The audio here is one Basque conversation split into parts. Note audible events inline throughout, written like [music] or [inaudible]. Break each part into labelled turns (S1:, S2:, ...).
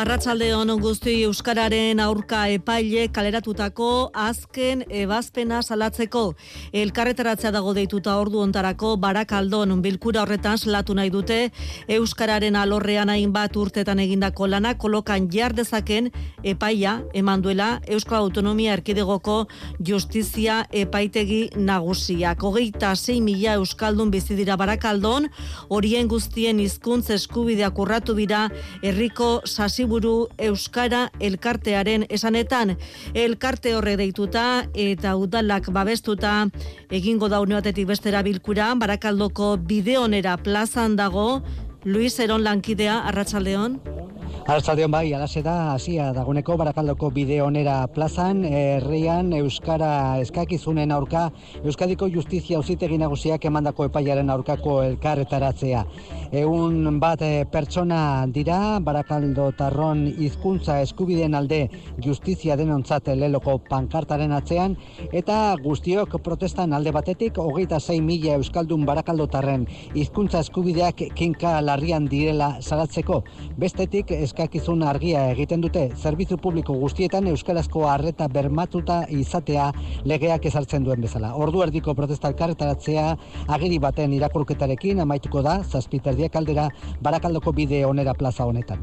S1: Arratsalde on guzti euskararen aurka epaile kaleratutako azken ebazpena salatzeko. Elkarretaratzea dago deituta ordu ontarako barakaldon bilkura horretan salatu nahi dute. Euskararen alorrean hainbat urtetan egindako lana kolokan jar dezaken epaia eman duela Euskal Autonomia Erkidegoko Justizia Epaitegi Nagusiak. Hogeita 6 mila euskaldun bizi dira barakaldon horien guztien hizkuntz eskubideak urratu bira herriko Sasiburu Euskara elkartearen esanetan. Elkarte horre deituta eta udalak babestuta. Egingo da uneatetik bestera bilkura barakaldoko bideonera plazan dago. Luis Eron lankidea Arratsaldeon
S2: Arratzaldeon bai, alase da, hasia daguneko barakaldoko bide onera plazan, herrian Euskara eskakizunen aurka, Euskadiko Justizia Ausitegi Nagusiak emandako epaiaren aurkako elkarretaratzea. Egun bat eh, pertsona dira, barakaldo tarron hizkuntza eskubideen alde justizia denontzat leloko pankartaren atzean, eta guztiok protestan alde batetik, hogeita 6 mila Euskaldun barakaldo tarren hizkuntza eskubideak kinka larrian direla salatzeko. Bestetik, eskakizun argia egiten dute zerbitzu publiko guztietan euskarazko harreta bermatuta izatea legeak ezartzen duen bezala. Ordu erdiko protesta elkarretaratzea agiri baten irakurketarekin amaituko da zazpiterdiak aldera barakaldoko bide onera plaza honetan.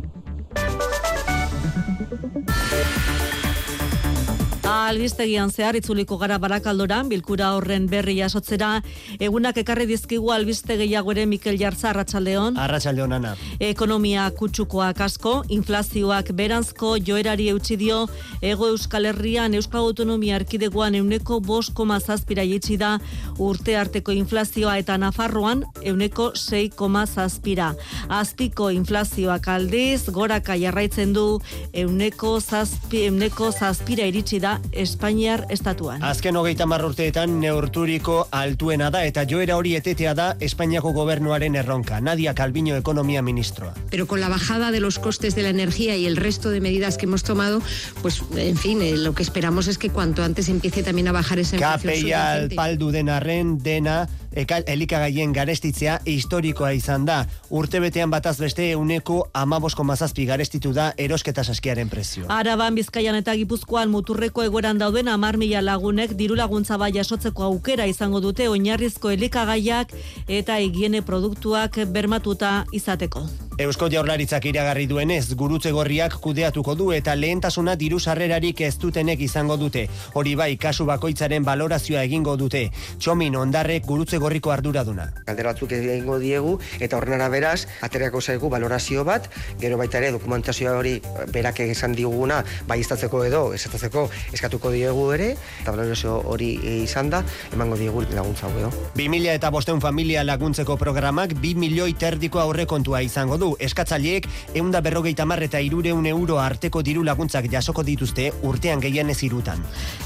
S1: Albistegian zehar itzuliko gara barakaldoran, bilkura horren berri jasotzera, egunak ekarri dizkigu albiste gehiago ere Mikel Jartza, Arratxaldeon.
S3: Arratxaldeon, Ana.
S1: Ekonomia kutsukoak asko, inflazioak beranzko, joerari eutxi dio, ego euskal herrian, euskal autonomia erkidegoan euneko bost koma zazpira jitsi da, urte arteko inflazioa eta nafarroan euneko 6 koma zazpira. Azpiko inflazioak aldiz, goraka jarraitzen du, euneko zazpi, euneko zazpira iritsi da Espainiar estatuan.
S3: Azken hogeita marrurteetan neurturiko altuena da eta joera hori etetea da Espainiako gobernuaren erronka. Nadia Calviño, ekonomia ministroa.
S4: Pero con la bajada de los costes de la energía y el resto de medidas que hemos tomado, pues, en fin, eh, lo que esperamos es que cuanto antes empiece también a bajar esa inflación
S3: Kapeia
S4: subyacente.
S3: paldu denarren dena elikagaien garestitzea historikoa izan da. Urtebetean bataz beste euneko amabosko mazazpi garestitu da erosketa saskiaren prezioa.
S1: Araban, Bizkaian eta Gipuzkoan muturreko egoeran dauden amar mila lagunek diru laguntza bai jasotzeko aukera izango dute oinarrizko elikagaiak eta higiene produktuak bermatuta izateko.
S3: Eusko Jaurlaritzak iragarri duenez, gurutze gorriak kudeatuko du eta lehentasuna diru sarrerarik ez dutenek izango dute. Hori bai, kasu bakoitzaren balorazioa egingo dute. Txomin ondarrek gurutze gorriko arduraduna.
S5: galdera batzuk egingo diegu eta horren araberaz aterako zaigu valorazio bat, gero baita ere dokumentazioa hori berak esan diguna baiestatzeko edo esatatzeko eskatuko diegu ere eta valorazio hori izan da emango diegu laguntza hau edo.
S3: 2000 eta bosteun familia laguntzeko programak 2 milioi terdiko aurrekontua izango du. Eskatzaileek eunda berrogeita eta irureun euro arteko diru laguntzak jasoko dituzte urtean gehienez irutan.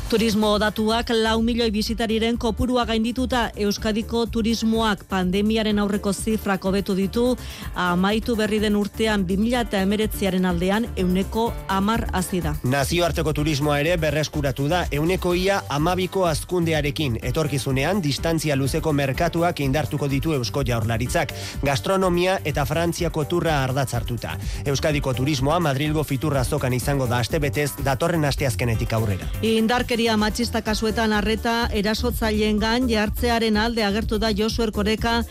S1: Turismo datuak lau milioi bisitariren kopurua gaindituta Euskadiko turismoak pandemiaren aurreko zifrak hobetu ditu, amaitu berri den urtean 2000 eta emeretziaren aldean euneko amar azida.
S3: Nazioarteko turismoa ere berreskuratu da, euneko ia amabiko azkundearekin, etorkizunean distantzia luzeko merkatuak indartuko ditu Eusko Jaurlaritzak, gastronomia eta Frantziako turra ardatz hartuta. Euskadiko turismoa Madrilgo fiturra zokan izango da astebetez datorren asteazkenetik aurrera.
S1: Indarkeria matxista kasuetan arreta erasotzaileengan jartzearen alde agertu da Josu Erkoreka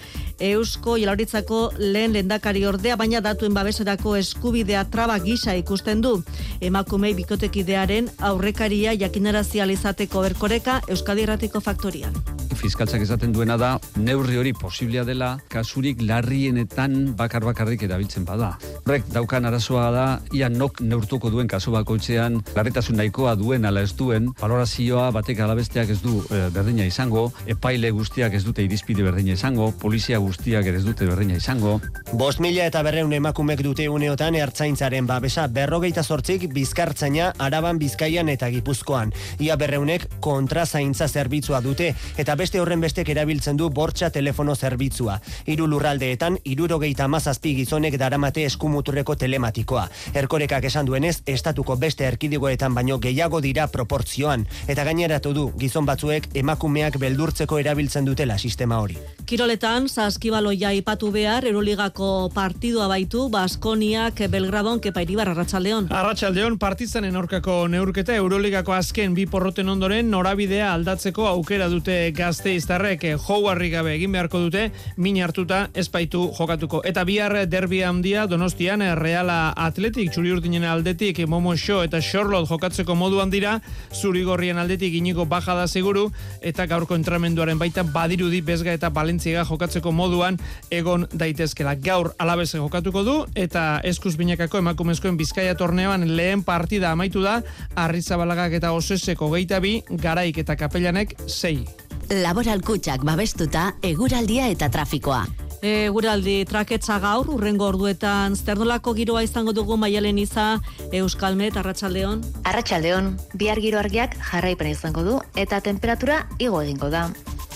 S1: Eusko Jaurlaritzako lehen lendakari ordea, baina datuen babeserako eskubidea traba gisa ikusten du. Emakumei bikotekidearen aurrekaria jakinarazi izateko Erkoreka Euskadi Erratiko Faktorian.
S6: Fiskaltzak esaten duena da neurri hori posiblea dela kasurik larrienetan bakar bakarrik erabiltzen bada. Horrek daukan arazoa da ia nok neurtuko duen kasu bakoitzean larritasun nahikoa duen ala ez duen valorazioa batek alabesteak ez du eh, berdina izango, epaile guztiak ez dute irizpide berdina izango, polizia guztiak ez dute berdina izango.
S3: Bost mila eta berreun emakumek dute uneotan ertzaintzaren babesa berrogeita sortzik bizkartzaina araban bizkaian eta gipuzkoan. Ia berreunek kontrazaintza zerbitzua dute eta beste beste horren bestek erabiltzen du bortxa telefono zerbitzua. Hiru lurraldeetan, irurogeita mazazpi gizonek daramate eskumuturreko telematikoa. Erkorekak esan duenez, estatuko beste erkidigoetan baino gehiago dira proportzioan, eta gaineratu du gizon batzuek emakumeak beldurtzeko erabiltzen dutela sistema hori.
S1: Kiroletan, saskibaloia ipatu behar, Euroligako partidua baitu, Baskoniak Belgradon, kepa iribar, Arratxaldeon.
S7: Arratxaldeon, partizanen aurkako neurketa, Euroligako azken bi porroten ondoren, norabidea aldatzeko aukera dute gazte iztarrek, jouarri gabe egin beharko dute, min hartuta espaitu jokatuko. Eta bihar derbia handia, donostian, Reala Atletik, txuri urdinen aldetik, Momo Show eta Charlotte jokatzeko moduan dira, zurigorrien aldetik iniko baja da seguru, eta gaurko entramenduaren baita badirudi bezga eta balentziega jokatzeko moduan egon daitezkela. Gaur alabeze jokatuko du, eta eskuz binakako emakumezkoen bizkaia torneoan lehen partida amaitu da, arrizabalagak eta oseseko geita bi, garaik eta kapelanek sei.
S8: Laboral kutsak babestuta, eguraldia eta trafikoa.
S1: E, guraldi traketza gaur, urrengo orduetan, zernolako giroa izango dugu maialen iza Euskalmet, Arratxaldeon?
S9: Arratxaldeon, bihar giro argiak jarraipen izango du eta temperatura igo egingo da.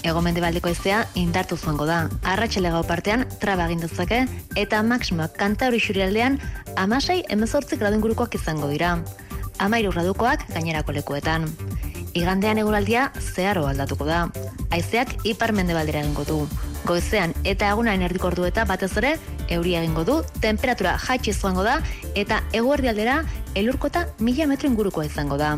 S9: Ego mendebaldeko ezea indartu zuango da. Arratxale gau partean traba egin dezake eta maksimoak kanta hori xurialdean amasei emezortzik gradun gurukoak izango dira. Amairu gradukoak gainerako lekuetan. Igandean eguraldia zeharo aldatuko da. Aizeak ipar mendebaldera egingo du. Goizean eta egunain erdiko ordu eta batez ere euria egingo du, temperatura jaitsi zuango da eta eguerdi aldera elurkota mila metro ingurukoa izango da.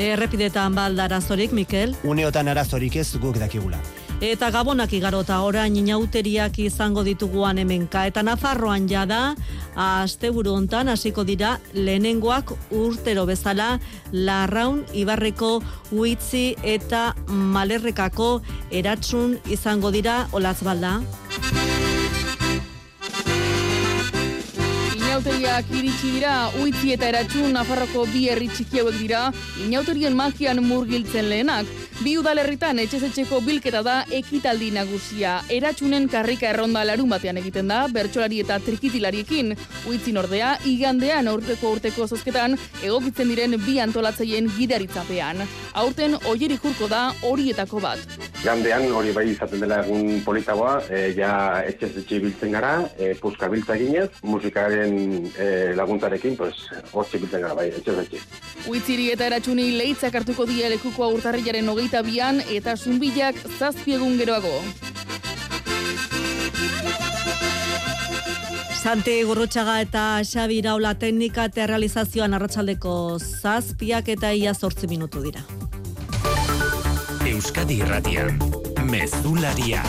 S1: Errepidetan balda arazorik, Mikel?
S3: Uneotan arazorik ez guk dakigula.
S1: Eta gabonak igarota orain inauteriak izango dituguan hemenka. Eta Nafarroan jada, asteburu hontan hasiko dira lehenengoak urtero bezala larraun ibarreko uitzi eta malerrekako eratsun izango dira olaz
S10: Inauteriak iritsi dira, uitzi eta eratxun Nafarroko bi herri txiki hauek dira, inauterien magian murgiltzen lehenak. Bi udalerritan etxezetxeko bilketa da ekitaldi nagusia. Eratxunen karrika erronda larun batean egiten da, bertsolari eta trikitilariekin. Uitzin ordea, igandean aurteko urteko zozketan, egokitzen diren bi antolatzaien gidaritzapean. Aurten, oieri jurko da horietako bat.
S11: Gandean hori bai izaten dela egun politagoa, e, ja etxez etxe biltzen gara, e, puska biltza ginez, musikaren e, laguntarekin, pues, hortxe biltzen gara bai, etxe.
S10: Uitziri eta eratxuni leitzak hartuko dia lekukoa urtarrilaren hogeita bian eta zumbilak zazpi egun geroago.
S1: Santi Gurrutxaga eta Xabi Iraula teknika eta realizazioan arratsaldeko zazpiak eta ia zortzi minutu dira.
S12: Euskadi Irratian, Mezularia.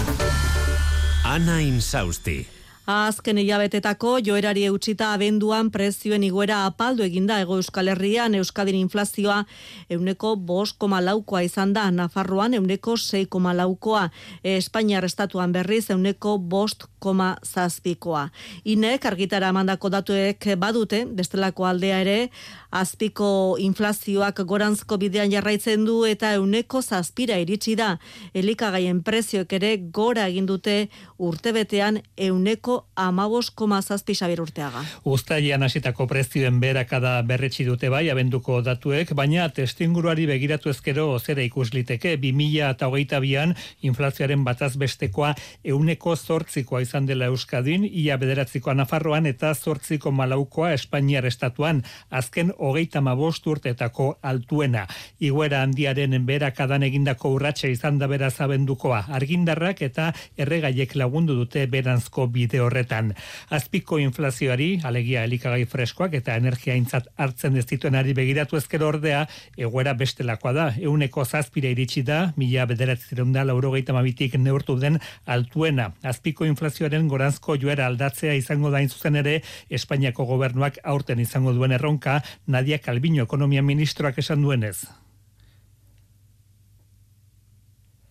S12: Ana Insausti.
S1: Azken hilabetetako joerari eutxita abenduan prezioen iguera apaldu eginda ego Euskal Herrian. Euskadin inflazioa euneko bost koma laukoa izan da, Nafarroan euneko sei koma laukoa, Espainiar estatuan berriz euneko bost koma zazpikoa. Inek argitara mandako datuek badute, bestelako aldea ere, azpiko inflazioak goranzko bidean jarraitzen du eta euneko zazpira iritsi da. Elikagaien prezioek ere gora egin dute urtebetean euneko amabos koma zazpi xabir urteaga.
S13: Uztaian hasitako prezioen berakada berretsi dute bai, abenduko datuek, baina testinguruari begiratu ezkero zera ikusliteke, 2000 eta hogeita bian inflazioaren bataz bestekoa euneko zortzikoa izan dela Euskadin, ia bederatzikoa Nafarroan eta zortziko malaukoa Espainiar estatuan, azken hogeita mabost urtetako altuena. Iguera handiaren berakadan egindako urratxe izan da beraz abendukoa, argindarrak eta erregaiek lagundu dute beranzko bide horretan. Azpiko inflazioari, alegia elikagai freskoak eta energia intzat hartzen ez ari begiratu ezkero ordea, egoera bestelakoa da. Euneko zazpire iritsi da, mila bederatzen da, laurogeita mabitik neurtu den altuena. Azpiko inflazioaren goranzko joera aldatzea izango da zuzen ere, Espainiako gobernuak aurten izango duen erronka, Nadia Calviño, ekonomia ministroak esan duenez.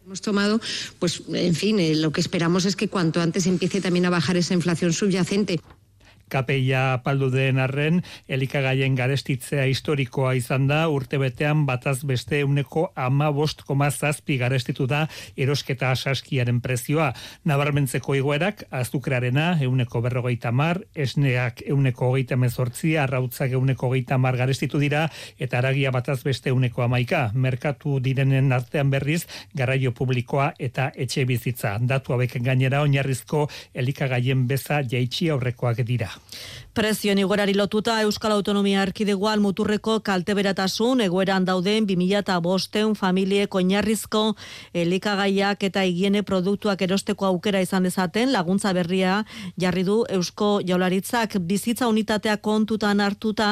S4: Hemos tomado, pues, en fin, eh, lo que esperamos es que cuanto antes empiece también a bajar esa inflación subyacente.
S13: KPIa paldu den arren, elikagaien garestitzea historikoa izan da, urte betean bataz beste euneko ama bost zazpi garestitu da erosketa saskiaren prezioa. Nabarmentzeko igoerak, azukrarena euneko berrogeita mar, esneak euneko hogeita mezortzi, arrautzak euneko hogeita mar garestitu dira, eta aragia bataz beste euneko amaika. Merkatu direnen artean berriz, garraio publikoa eta etxe bizitza. Datu hauek gainera oinarrizko elikagaien beza jaitsi aurrekoak dira.
S1: Prezioen igorari lotuta Euskal Autonomia Erkidegoan muturreko kalteberatasun egoeran dauden 2005 familiek oinarrizko elikagaiak eta higiene produktuak erosteko aukera izan dezaten laguntza berria jarri du Eusko Jaularitzak. Bizitza unitatea kontutan hartuta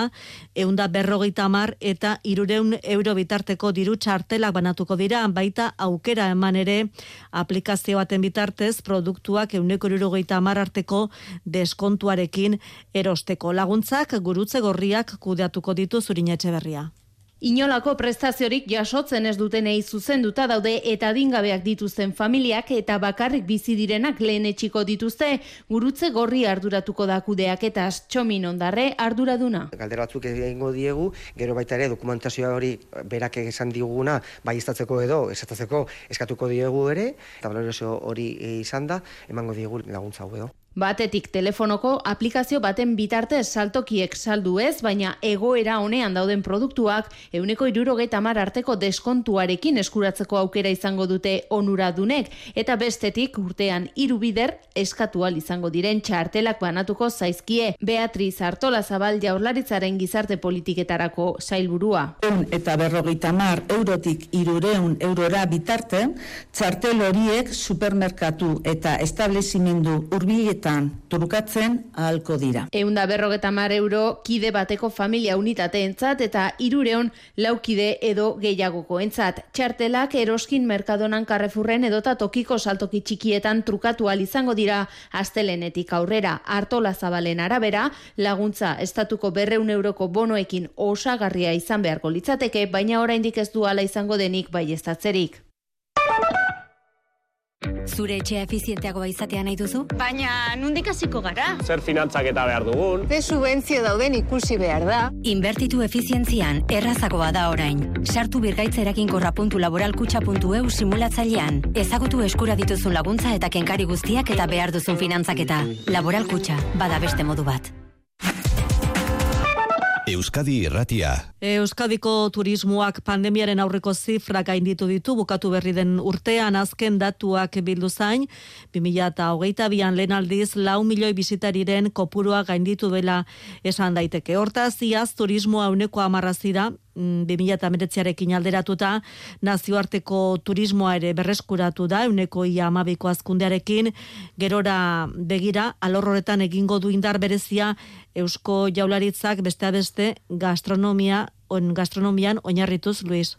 S1: eunda berrogeita mar eta irureun euro bitarteko diru txartelak banatuko dira baita aukera eman ere. Aplikazio baten bitartez produktuak euneko irurogeita mar arteko deskontuarekin erosteko laguntzak gurutze gorriak kudeatuko ditu zurin berria.
S14: Inolako prestaziorik jasotzen ez dutenei zuzenduta daude eta dingabeak dituzten familiak eta bakarrik bizi direnak lehen etxiko dituzte, gurutze gorri arduratuko da kudeak eta txomin ondarre arduraduna.
S5: Galdera batzuk egingo diegu, gero baita ere dokumentazioa hori berak esan diguna, bai izatzeko edo, esatzeko eskatuko diegu ere, eta hori izan da, emango diegu laguntza hau edo.
S14: Batetik telefonoko aplikazio baten bitarte saltokiek saldu ez, baina egoera honean dauden produktuak euneko irurogeta mar arteko deskontuarekin eskuratzeko aukera izango dute onuradunek, eta bestetik urtean irubider eskatual izango diren txartelak banatuko zaizkie Beatriz Artola Zabal jaurlaritzaren gizarte politiketarako sailburua.
S15: Eun eta berrogeita mar eurotik irureun eurora bitarte, txartel horiek supermerkatu eta establezimendu urbieta bertan trukatzen ahalko dira.
S14: Eunda berrogeta mar euro kide bateko familia unitate entzat eta irureon laukide edo gehiagoko entzat. Txartelak eroskin merkadonan karrefurren edota tokiko saltoki txikietan trukatu izango dira astelenetik aurrera. Artola zabalen arabera, laguntza estatuko berreun euroko bonoekin osagarria izan beharko litzateke, baina oraindik ez du ala izango denik bai estatzerik.
S16: Zure etxea efizienteagoa izatea nahi duzu?
S17: Baina, nundik hasiko gara?
S18: Zer finantzak eta behar dugun?
S17: Ze subentzio dauden ikusi behar da?
S16: Inbertitu efizientzian, errazagoa da orain. Sartu birgaitzerakin korra.laboralkutxa.eu simulatzailean. Ezagutu eskura dituzun laguntza eta kenkari guztiak eta behar duzun finantzaketa. Laboralkutxa, bada beste modu bat.
S12: Euskadi Irratia.
S1: Euskadiko turismoak pandemiaren aurreko zifra gainditu ditu bukatu berri den urtean azken datuak bildu zain 2022an lehen aldiz lau milioi bizitariren kopurua gainditu dela esan daiteke. Hortaz iaz turismoa uneko amarrazira 2019arekin mm, alderatuta nazioarteko turismoa ere berreskuratu da uneko ia amabiko azkundearekin gerora begira alorroretan egingo du indar berezia Eusko Jaularitzak beste beste gastronomia on gastronomian oinarrituz Luis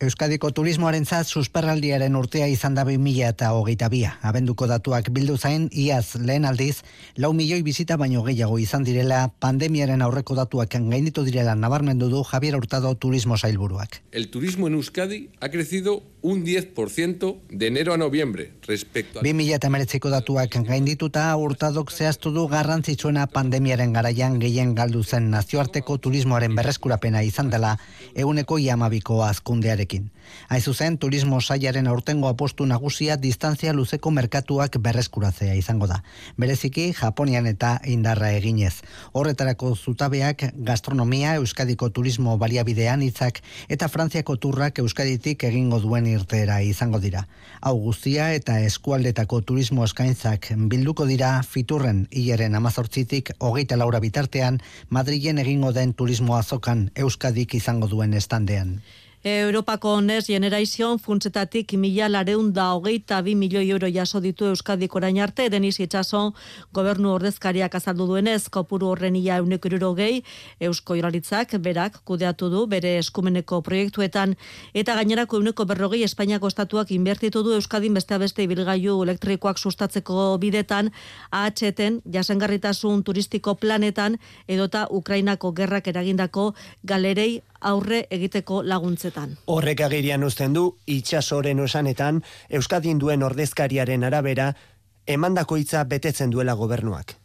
S2: Euskadiko turismoaren zat susperraldiaren urtea izan da mila eta hogeita bia. Abenduko datuak bildu zain, iaz lehen aldiz, lau milioi bizita baino gehiago izan direla, pandemiaren aurreko datuak gainditu direla nabarmendu du Javier Hurtado Turismo Sailburuak.
S19: El turismo en Euskadi ha crecido un 10% de enero a noviembre respecto a...
S2: 2000 eta meretziko datuak gaindituta urtadok zehaztu du garrantzitsuena pandemiaren garaian gehien galdu zen nazioarteko turismoaren berreskurapena izan dela eguneko iamabiko azkundearekin. Haiz zuzen, turismo saiaren aurtengo apostu nagusia distantzia luzeko merkatuak berreskuratzea izango da. Bereziki, Japonian eta indarra eginez. Horretarako zutabeak gastronomia, Euskadiko turismo baliabidean hitzak eta Frantziako turrak Euskaditik egingo duen irteera izango dira. Hau guztia eta eskualdetako turismo eskaintzak bilduko dira fiturren hilaren amazortzitik hogeita laura bitartean Madrilen egingo den turismo azokan Euskadik izango duen estandean.
S1: Europako Next Generation funtzetatik mila lareun da hogeita bi milioi euro jaso ditu Euskadik orain arte, deniz itxaso gobernu ordezkariak azaldu duenez, kopuru horren ia euneko gehi, Eusko Joraritzak berak kudeatu du bere eskumeneko proiektuetan, eta gainerako euneko berrogei Espainiako estatuak inbertitu du Euskadin beste beste ibilgailu elektrikoak sustatzeko bidetan, AHT-en jasengarritasun turistiko planetan, edota Ukrainako gerrak eragindako galerei aurre egiteko laguntzetan.
S3: Horrek agirian uzten du, itxasoren osanetan, Euskadin duen ordezkariaren arabera, emandako hitza betetzen duela gobernuak.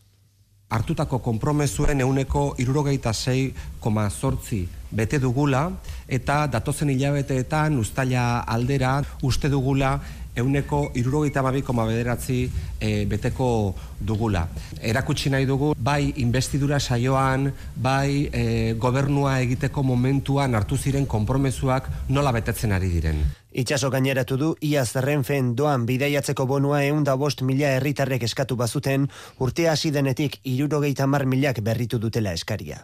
S20: hartutako konpromesuen euneko irurogeita zei koma zortzi bete dugula eta datozen hilabeteetan ustaila aldera uste dugula euneko irurogeita babi koma bederatzi e, beteko dugula. Erakutsi nahi dugu, bai investidura saioan, bai e, gobernua egiteko momentuan hartu ziren konpromesuak nola betetzen ari diren.
S3: Itxaso gaineratu du, iaz renfen doan bidaiatzeko bonua eunda bost mila herritarrek eskatu bazuten, urtea hasi denetik irurogeita mar milak berritu dutela eskaria.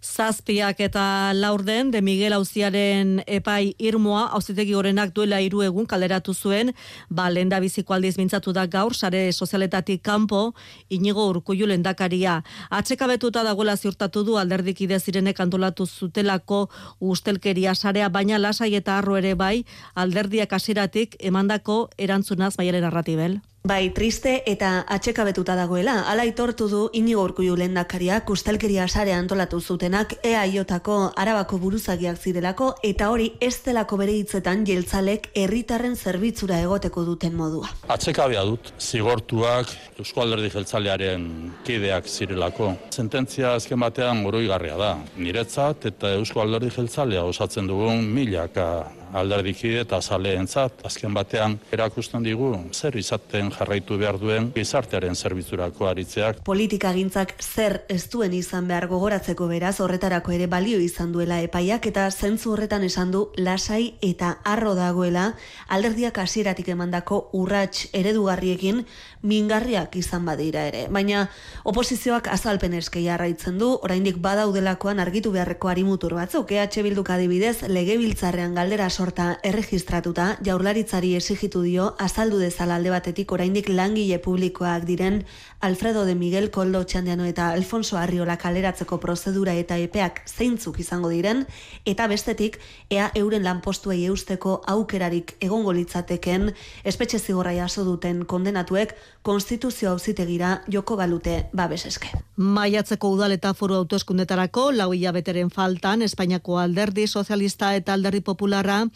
S1: Zazpiak eta laurden de Miguel Auziaren epai irmoa auzitegi gorenak duela hiru egun kaleratu zuen, ba lenda biziko aldiz mintzatu da gaur sare sozialetatik kanpo inigo urkullu lendakaria. Atsekabetuta dagoela ziurtatu du alderdikide zirenek antolatu zutelako ustelkeria sarea baina lasai eta arro ere bai alderdiak hasiratik emandako erantzunaz maialen narratibel.
S21: Bai, triste eta atxekabetuta dagoela, ala itortu du inigo urkuiu lendakaria kustelkeria sare antolatu zutenak EAIotako arabako buruzagiak zirelako eta hori ez delako bere hitzetan jeltzalek herritarren zerbitzura egoteko duten modua.
S22: Atxekabea dut, zigortuak Eusko Alderdi Jeltzalearen kideak zirelako. Sententzia azken batean goroigarria da. Niretzat eta Eusko Alderdi Jeltzalea osatzen dugun milaka alderdikide eta zaleentzat azken batean erakusten digu zer izaten jarraitu behar duen gizartearen zerbitzurako aritzeak.
S21: Politika gintzak zer ez duen izan behar gogoratzeko beraz horretarako ere balio izan duela epaiak eta zentzu horretan esan du lasai eta arro dagoela alderdiak hasieratik emandako urrats eredugarriekin mingarriak izan badira ere. Baina oposizioak azalpen eskei arraitzen du, oraindik badaudelakoan argitu beharreko arimutur batzuk, EH Bilduk adibidez, legebiltzarrean galdera sorta erregistratuta, jaurlaritzari esigitu dio, azaldu dezala alde batetik oraindik langile publikoak diren Alfredo de Miguel Koldo Txandiano eta Alfonso Arriola kaleratzeko prozedura eta epeak zeintzuk izango diren, eta bestetik, ea euren lanpostuei eusteko aukerarik egongo litzateken, espetxe zigorra jaso duten kondenatuek, konstituzio auzitegira joko balute babes eske.
S1: Maiatzeko udal eta foru autoeskundetarako, lau hilabeteren faltan, Espainiako alderdi sozialista eta alderdi popularra,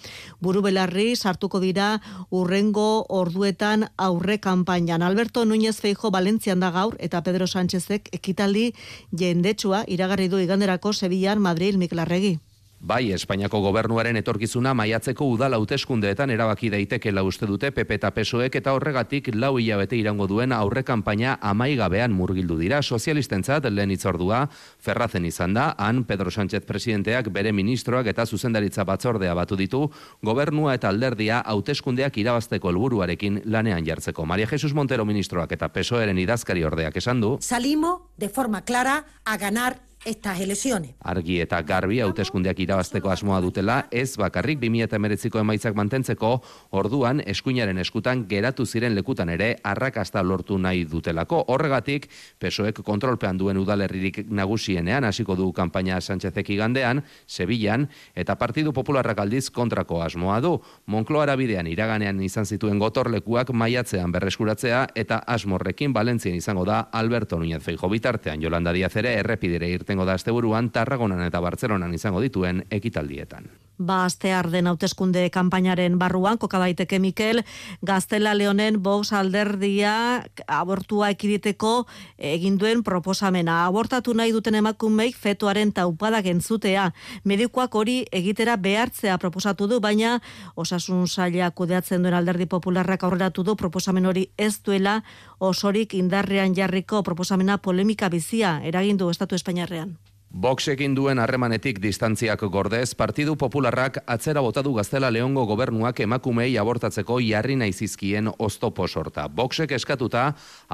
S1: buru belarri sartuko dira urrengo orduetan aurre kanpainan. Alberto Núñez Feijo Valentzian da gaur eta Pedro Sánchezek ekitaldi jendetsua iragarri du iganderako Sevillan Madrid Miklarregi.
S23: Bai, Espainiako gobernuaren etorkizuna maiatzeko udal hauteskundeetan erabaki daiteke uste dute PP eta PSOEk eta horregatik lau hilabete irango duen aurre kanpaina amaigabean murgildu dira sozialistentzat lehen itzordua ferrazen izan da, han Pedro Sánchez presidenteak bere ministroak eta zuzendaritza batzordea batu ditu, gobernua eta alderdia hauteskundeak irabazteko helburuarekin lanean jartzeko. Maria Jesus Montero ministroak eta PSOEren idazkari ordeak esan du.
S24: Salimos de forma clara a ganar estas elecciones.
S23: Argi eta garbi hauteskundeak irabazteko asmoa dutela, ez bakarrik 2019ko emaitzak mantentzeko, orduan eskuinaren eskutan geratu ziren lekutan ere arrakasta lortu nahi dutelako. Horregatik, pesoek kontrolpean duen udalerririk nagusienean hasiko du kanpaina Sánchezek igandean, Sevillan, eta Partidu Popularrak aldiz kontrako asmoa du. Moncloara bidean iraganean izan zituen gotorlekuak maiatzean berreskuratzea eta asmorrekin Valentzien izango da Alberto Núñez Feijo bitartean Yolanda Díaz ere errepidere irtengo da asteburuan Tarragonan eta Bartzelonan izango dituen ekitaldietan.
S1: Ba, astear den hauteskunde kanpainaren barruan, koka daiteke Mikel, Gaztela Leonen Vox alderdia abortua ekiditeko egin duen proposamena. Abortatu nahi duten emakumeik fetuaren taupada gentzutea. Medikoak hori egitera behartzea proposatu du, baina osasun saila kudeatzen duen alderdi popularrak aurreratu du proposamen hori ez duela osorik indarrean jarriko proposamena polemika bizia eragindu Estatu Espainiarrean.
S23: Boxekin duen harremanetik distantziak gordez, Partidu Popularrak atzera botadu gaztela leongo gobernuak emakumei abortatzeko jarri naizizkien oztopo sorta. Boxek eskatuta,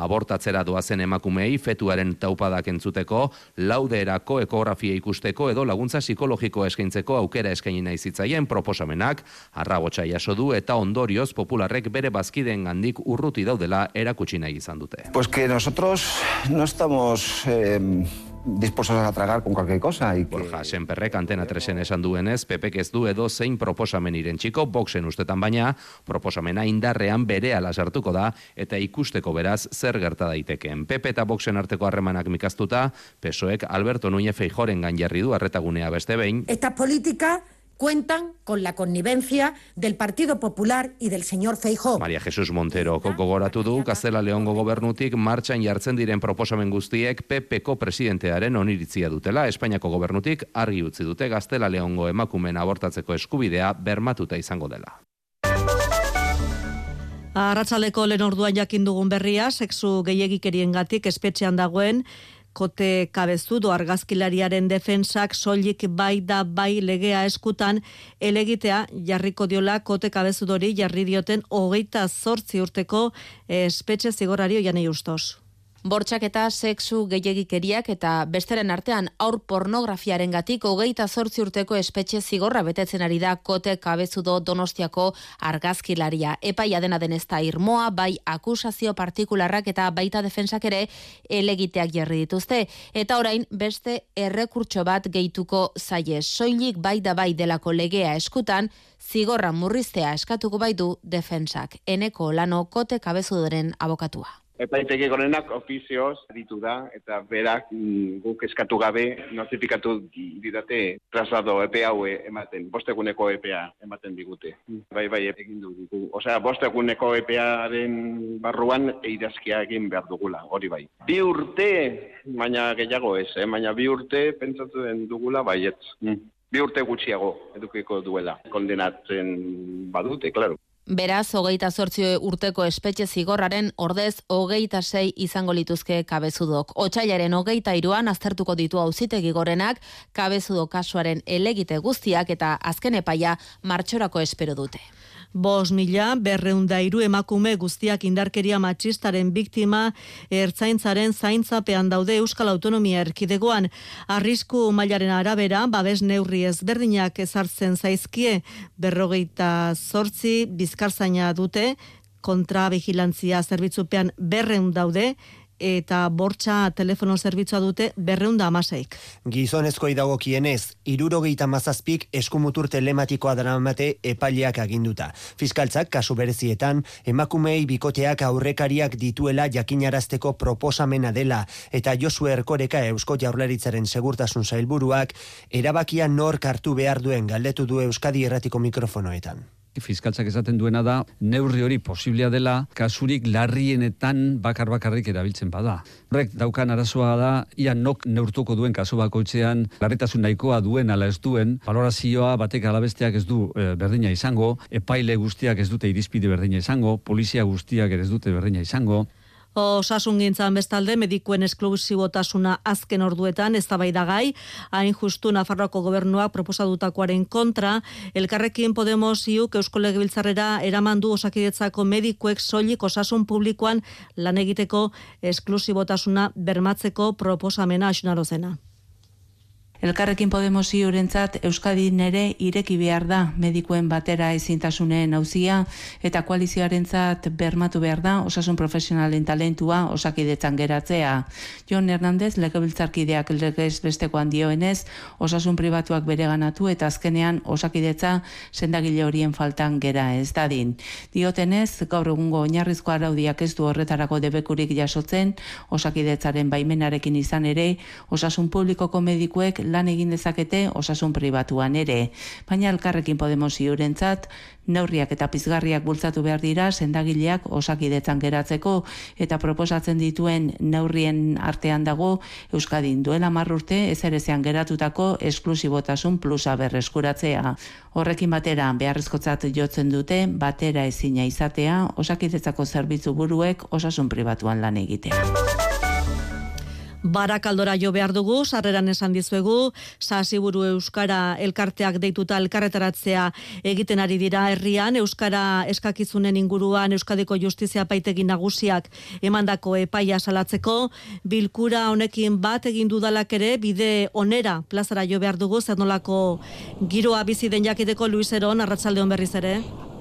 S23: abortatzera doazen emakumei fetuaren taupadak entzuteko, lauderako ekografia ikusteko edo laguntza psikologiko eskaintzeko aukera eskaini naizitzaien proposamenak, arrabotsa jaso du eta ondorioz popularrek bere bazkideen handik urruti daudela erakutsi nahi izan dute.
S25: Pues que nosotros no estamos... Eh dispuestos a tragar con cualquier cosa. Y que...
S23: Borja, senperrek antena tresen esan duenez, pepek ez du edo zein proposamen iren txiko, boxen ustetan baina, proposamena indarrean bere ala sartuko da, eta ikusteko beraz zer gerta daitekeen. Pepe eta boxen arteko harremanak mikaztuta, pesoek Alberto Núñez Feijoren gan jarri du arretagunea beste behin.
S24: Esta política cuentan con la connivencia del Partido Popular y del señor Feijóo.
S23: Maria Jesus Montero gogoratu du Gaztela Leongo gobernutik martxan jartzen diren proposamen guztiek PPko presidentearen oniritzia dutela. Espainiako gobernutik argi utzi dute Gaztela Leongo emakumen abortatzeko eskubidea bermatuta izango dela.
S1: Arratsaleko lehen orduan jakin dugun berria, sexu gehiagikerien gatik espetxean dagoen, kote kabezudo argazkilariaren defensak soilik bai da bai legea eskutan elegitea jarriko diola kote kabezudori jarri dioten hogeita zortzi urteko espetxe zigorari oianei ustos.
S26: Bortxak eta sexu gehiagikeriak eta besteren artean aur pornografiaren gatik hogeita zortzi urteko espetxe zigorra betetzen ari da kote kabezudo donostiako argazkilaria. Epaia dena den ez da irmoa, bai akusazio partikularrak eta baita defensak ere elegiteak jarri dituzte. Eta orain beste errekurtso bat gehituko zaie. Soilik bai da bai delako legea eskutan, zigorra murriztea eskatuko bai du defensak. Eneko lano kote kabezudoren abokatua.
S18: Epaitegi gorenak ofizioz ditu da, eta berak mm, guk eskatu gabe notifikatu didate traslado epe hau ematen, bosteguneko EPA ematen digute. Bai, bai, egin dugu. Osea, bosteguneko EPAaren barruan eidazkia egin behar dugula, hori bai. Bi urte, baina gehiago ez, eh? baina bi urte pentsatu den dugula baiet. Mm. Bi urte gutxiago edukiko duela, kondenatzen badute, klaro.
S26: Beraz, hogeita zortzi urteko espetxe zigorraren ordez hogeita sei izango lituzke kabezudok. Otsailaren hogeita iruan aztertuko ditu auzitegi gorenak kabezudo kasuaren elegite guztiak eta azken epaia martxorako espero dute.
S1: Bos mila, berreunda iru emakume guztiak indarkeria matxistaren biktima ertzaintzaren zaintzapean daude Euskal Autonomia erkidegoan. Arrisku mailaren arabera, babes neurri ezberdinak ezartzen zaizkie berrogeita zortzi bizkarzaina dute, kontra vigilantzia zerbitzupean berreun daude, eta bortxa telefono zerbitzua dute berreunda amaseik.
S3: Gizonezko idago kienez, irurogeita mazazpik eskumutur telematikoa dramate epaileak aginduta. Fiskaltzak kasu berezietan, emakumei bikoteak aurrekariak dituela jakinarazteko proposamena dela, eta Josu Erkoreka Eusko Jaurlaritzaren segurtasun zailburuak, erabakia nor kartu behar duen galdetu du Euskadi erratiko mikrofonoetan
S27: fiskaltzak esaten duena da, neurri hori posiblea dela, kasurik larrienetan bakar bakarrik erabiltzen bada. Horrek daukan arazoa da, ia nok neurtuko duen kasu bakoitzean, larritasun nahikoa duen ala ez duen, valorazioa batek alabesteak ez du e, berdina izango, epaile guztiak ez dute irizpide berdina izango, polizia guztiak ez dute berdina izango,
S1: Osasun gintzan bestalde, medikuen esklusibotasuna azken orduetan, ez da gai, hain justu Nafarroako gobernua proposadutakoaren kontra, elkarrekin Podemos iuk Eusko Legebiltzarrera eramandu osakidetzako medikuek soilik osasun publikoan lan egiteko esklusibotasuna bermatzeko proposamena asunarozena.
S28: Elkarrekin Podemos iurentzat Euskadi nere ireki behar da medikuen batera ezintasunen hauzia eta koalizioarentzat bermatu behar da osasun profesionalen talentua osakidetzan geratzea. Jon Hernandez legebiltzarkideak legez bestekoan dioenez osasun pribatuak bereganatu eta azkenean osakidetza sendagile horien faltan gera ez dadin. Diotenez gaur egungo oinarrizko araudiak ez du horretarako debekurik jasotzen osakidetzaren baimenarekin izan ere osasun publikoko medikuek lan egin dezakete osasun pribatuan ere. Baina elkarrekin Podemos iurentzat, neurriak eta pizgarriak bultzatu behar dira sendagileak osakidetzan geratzeko eta proposatzen dituen neurrien artean dago Euskadin duela marrurte ezerezean geratutako esklusibotasun plusa berreskuratzea. Horrekin batera beharrezkotzat jotzen dute batera ezina izatea osakidetzako zerbitzu buruek osasun pribatuan lan egitea.
S1: Barakaldora jo behar dugu, sarreran esan dizuegu, sasiburu Euskara elkarteak deituta elkarretaratzea egiten ari dira herrian, Euskara eskakizunen inguruan Euskadiko Justizia Paitegi Nagusiak emandako epaia salatzeko, bilkura honekin bat egin dudalak ere, bide onera plazara jo behar dugu, zer nolako giroa bizi den jakiteko Luis Eron, arratsaldeon berriz ere.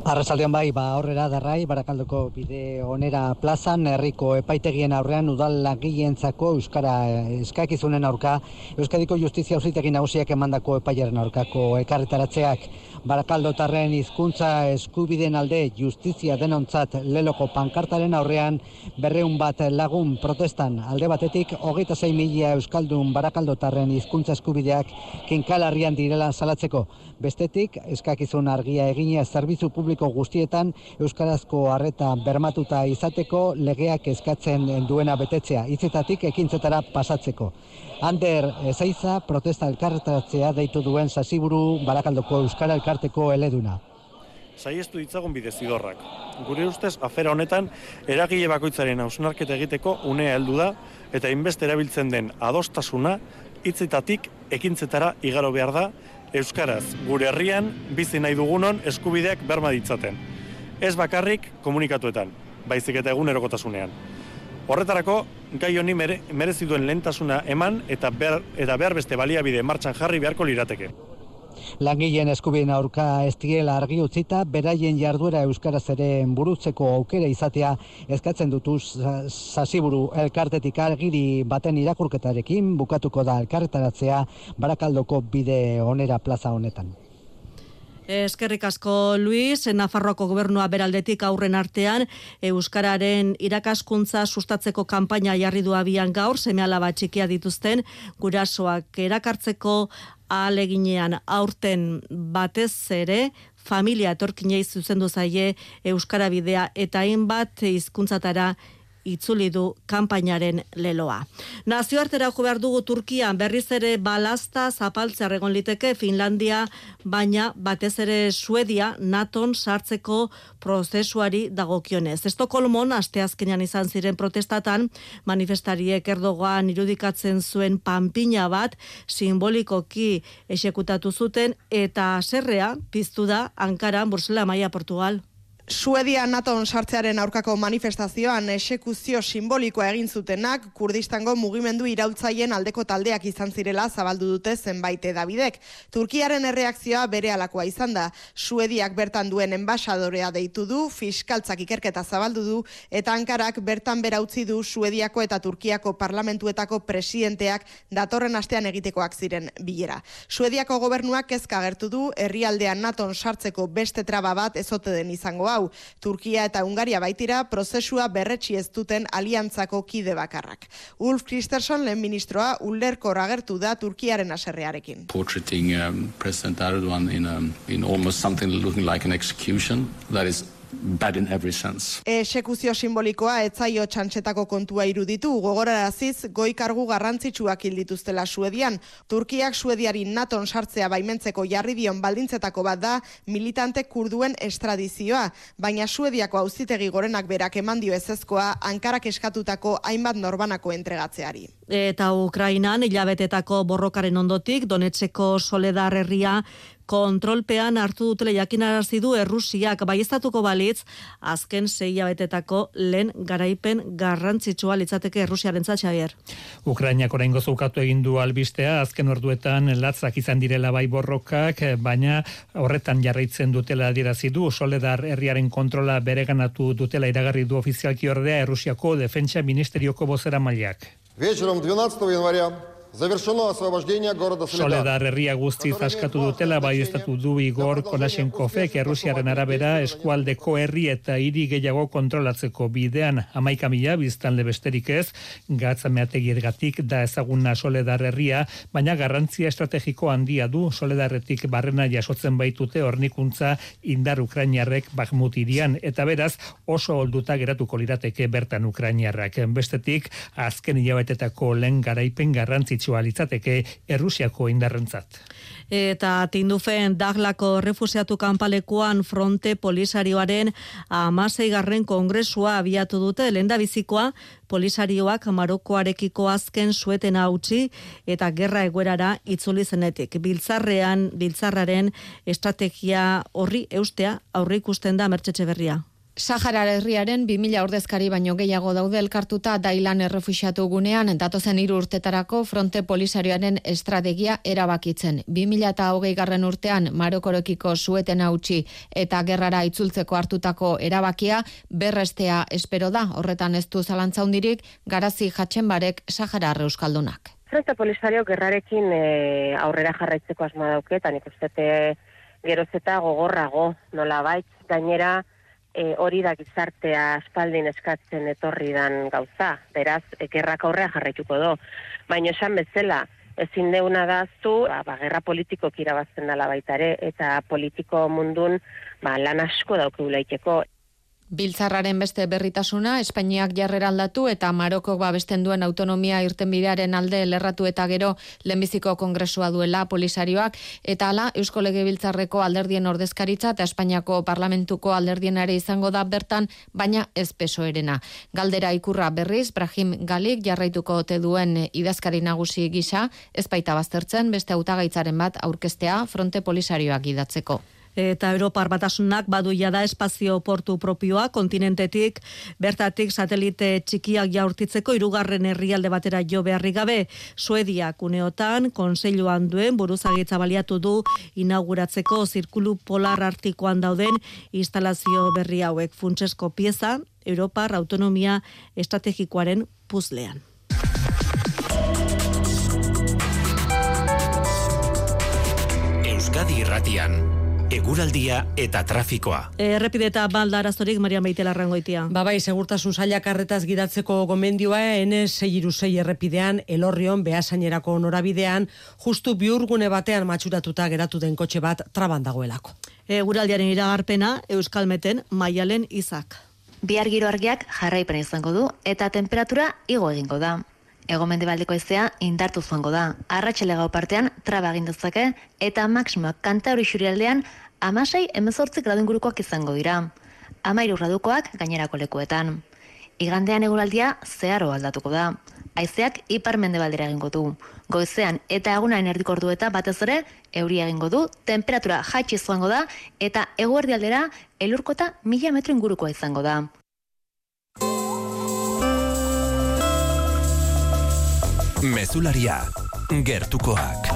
S2: Arrasaldean bai, ba aurrera darrai, barakaldoko bide onera plazan, herriko epaitegien aurrean udal langileentzako euskara eskakizunen aurka, Euskadiko Justizia Auzitegi Nagusiak emandako epaiaren aurkako ekarretaratzeak barakaldotarren hizkuntza eskubideen alde justizia denontzat leloko pankartaren aurrean berreun bat lagun protestan alde batetik hogeita zei mila euskaldun barakaldotarren hizkuntza eskubideak kinkalarrian direla salatzeko. Bestetik, eskakizun argia egina zerbitzu publiko guztietan euskarazko harreta bermatuta izateko legeak eskatzen duena betetzea, hitzetatik ekintzetara pasatzeko. Ander Ezeiza protesta elkarretatzea deitu duen sasiburu barakaldoko euskara elkarteko eleduna.
S29: Saiestu ditzagun bide zidorrak. Gure ustez, afera honetan, eragile bakoitzaren hausnarketa egiteko unea heldu da, eta inbeste erabiltzen den adostasuna, hitzetatik ekintzetara igaro behar da, Euskaraz, gure herrian, bizi nahi dugunon eskubideak berma ditzaten. Ez bakarrik komunikatuetan, baizik eta egunerokotasunean. Horretarako, gai honi mere, merezi duen lehentasuna eman eta behar, eta behar beste baliabide martxan jarri beharko lirateke.
S2: Langileen eskubien aurka ez diela argi utzita, beraien jarduera euskaraz ere burutzeko aukera izatea eskatzen dutu sasiburu elkartetik argiri baten irakurketarekin bukatuko da elkarretaratzea barakaldoko bide onera plaza honetan.
S1: Eskerrik asko Luis, Nafarroako gobernua beraldetik aurren artean euskararen irakaskuntza sustatzeko kanpaina jarri du abian gaur semealaba txikia dituzten gurasoak erakartzeko aleginean aurten batez ere familia etorkinei zuzendu zaie euskara bidea eta hainbat hizkuntzatara itzuli du kanpainaren leloa. Nazioartera jo behar dugu Turkian berriz ere balazta zapaltzea egon liteke Finlandia, baina batez ere Suedia Naton sartzeko prozesuari dagokionez. Estokolmon asteazkenean izan ziren protestatan manifestariek Erdogan irudikatzen zuen panpina bat simbolikoki esekutatu zuten eta serrea piztu da Ankaran Bursela Maia Portugal.
S30: Suedia Naton sartzearen aurkako manifestazioan esekuzio simbolikoa egin zutenak Kurdistango mugimendu irautzaien aldeko taldeak izan zirela zabaldu dute zenbait edabidek. Turkiaren erreakzioa bere alakoa izan da. Suediak bertan duen enbasadorea deitu du, fiskaltzak ikerketa zabaldu du, eta Ankarak bertan bera utzi du Suediako eta Turkiako parlamentuetako presidenteak datorren astean egitekoak ziren bilera. Suediako gobernuak kezka gertu du, herrialdean Naton sartzeko beste traba bat ezote den izango hau. Turkia eta Hungaria baitira prozesua berretsi ez duten aliantzako kide bakarrak. Ulf Kristersson lehen ministroa ulerko agertu da Turkiaren aserrearekin.
S31: Portraiting um, President Erdogan in, um, in almost something looking like an execution that is bad in every sense.
S30: Esekuzio simbolikoa etzaio txantxetako kontua iruditu, gogoraraziz goi kargu garrantzitsuak hildituztela Suedian. Turkiak Suediari naton sartzea baimentzeko jarri dion baldintzetako bat da militante kurduen estradizioa, baina Suediako auzitegi gorenak berak eman dio ezezkoa Ankarak eskatutako hainbat norbanako entregatzeari.
S1: Eta Ukrainan hilabetetako borrokaren ondotik Donetseko Soledar herria kontrolpean hartu dutele jakinarazi du Errusiak baiestatuko balitz azken sei abetetako lehen garaipen garrantzitsua litzateke Errusiaren Xavier.
S13: Ukrainiak oraingo zukatu egin du albistea azken orduetan latzak izan direla bai borrokak, baina horretan jarraitzen dutela adierazi du Soledar herriaren kontrola bereganatu dutela iragarri du ofizialki ordea Errusiako defentsa ministerioko bozera mailak.
S32: Вечером 12 января Завершено освобождение города
S13: Soledar herria guzti zaskatu dutela bai estatu du Igor Konashenkofek Errusiaren arabera eskualdeko herri eta hiri gehiago kontrolatzeko bidean amaika mila biztan lebesterik ez gatzameategiergatik da ezaguna Soledar herria, baina garrantzia estrategiko handia du Soledarretik barrena jasotzen baitute hornikuntza indar Ukrainiarrek Bakhmut irian eta beraz oso olduta geratuko lirateke bertan Ukrainiarrak. Bestetik azken hilabetetako lehen garaipen garrantzi garrantzitsua litzateke Errusiako indarrentzat.
S1: Eta tindufen daglako refusiatu kanpalekuan fronte polisarioaren amasei garren kongresua abiatu dute lenda bizikoa polisarioak marokoarekiko azken sueten hautsi eta gerra eguerara itzuli zenetik. Biltzarrean, biltzarraren estrategia horri eustea aurre ikusten da mertxetxe berria.
S33: Sahara herriaren 2000 ordezkari baino gehiago daude elkartuta dailan errefuxiatu gunean datozen hiru urtetarako fronte polisarioaren estrategia erabakitzen. 2000 garren urtean Marokorokiko sueten hautsi eta gerrara itzultzeko hartutako erabakia berrestea espero da. Horretan ez du zalantza hundirik garazi jatzen barek Sahara euskaldunak.
S34: Fronte polisario gerrarekin e, aurrera jarraitzeko asma dauketan ikustete geroz eta gogorrago nola baitz. Gainera, e, hori da gizartea aspaldin eskatzen etorri dan gauza. Beraz, ekerrak aurrea jarraituko do. Baina esan bezala, ezin deuna da zu, ba, ba, gerra politiko kirabazten dala baita ere, eta politiko mundun ba, lan asko daukeulaiteko.
S33: Biltzarraren beste berritasuna, Espainiak jarrera aldatu eta Maroko babesten duen autonomia irtenbidearen alde lerratu eta gero lehenbiziko kongresua duela polisarioak, eta ala Eusko Lege Biltzarreko alderdien ordezkaritza eta Espainiako parlamentuko alderdienare izango da bertan, baina ez peso erena. Galdera ikurra berriz, Brahim Galik jarraituko ote duen idazkari nagusi gisa, ez baita baztertzen beste hautagaitzaren bat aurkestea fronte polisarioak idatzeko
S1: eta Europar batasunak badu da espazio portu propioa kontinentetik. Bertatik satelite txikiak jaurtitzeko hirugarren herrialde batera jo beharri gabe. Suediak uneotan konseiluan duen buruzagitza baliatu du inauguratzeko zirkulu polar artikoan dauden instalazio berri hauek. Funtsesko pieza Europar autonomia estrategikoaren puzlean.
S35: Euskadi Irratian eguraldia eta trafikoa.
S1: Errepide eta balda arazorik, Maria Maitela Rangoitia.
S36: Ba bai, segurtasun saia karretaz gidatzeko gomendioa, N6 errepidean, elorrion, behasainerako norabidean, justu biurgune batean matxuratuta geratu den kotxe bat traban dagoelako.
S1: Eguraldiaren iragarpena, Euskalmeten, Maialen Izak.
S9: Bihar giro argiak jarraipen izango du, eta temperatura igo egingo da. Ego mendebaldeko ezea indartu zuango da. Arratxele gau partean traba dezake eta maksimoak kanta hori xurialdean amasei emezortzik gradun gurukoak izango dira. Amairu gradukoak gainerako lekuetan. Igandean eguraldia zeharo aldatuko da. Aizeak ipar mendebaldera egingo du. Goizean eta egunain erdikordu eta batez ere euria egingo du, temperatura jaitsi zuango da eta eguerdialdera elurkota mila metro ingurukoa izango da.
S35: Mezularia, gertukoak.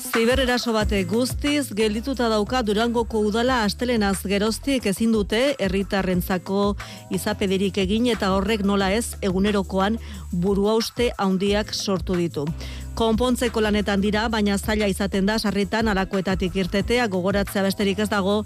S1: Zibereraso bate guztiz geldituta dauka Durangoko udala astelenaz geroztik ezin dute herritarrentzako izapedirik egin eta horrek nola ez egunerokoan buruauste handiak sortu ditu. Konpontzeko lanetan dira, baina zaila izaten da sarritan arakoetatik irtetea gogoratzea besterik ez dago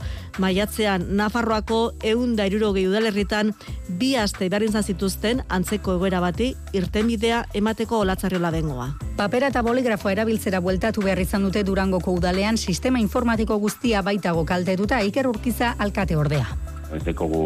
S1: maiatzean Nafarroako eun da irurogei udalerritan bi aste beharrin zituzten antzeko egoera bati irtenbidea emateko olatzarriola dengoa.
S37: Papera eta boligrafo erabiltzera bueltatu behar izan dute Durangoko udalean sistema informatiko guztia baitago kaltetuta Iker Urkiza alkate ordea
S32: ez dekogu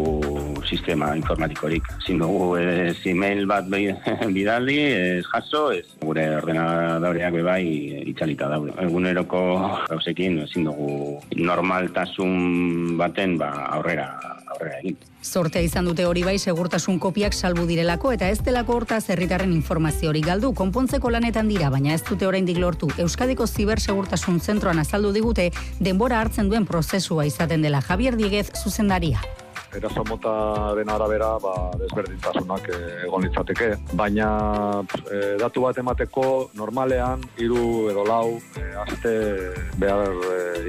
S32: sistema informatikorik. Zin dugu ez email bat [laughs] bidaldi, ez jaso, ez gure ordenadoreak bebai itxalita daude. Eguneroko gauzekin ezin dugu normaltasun baten ba, aurrera aurrera egin.
S37: Zortea izan dute hori bai segurtasun kopiak salbu direlako eta ez delako horta zerritarren informazio hori galdu konpontzeko lanetan dira, baina ez dute oraindik lortu. Euskadiko Zibersegurtasun Zentroan azaldu digute denbora hartzen duen prozesua izaten dela Javier Dieguez zuzendaria
S38: eraso mota den arabera ba, desberdintasunak eh, egon litzateke. Baina e, datu bat emateko normalean hiru edo lau e, aste behar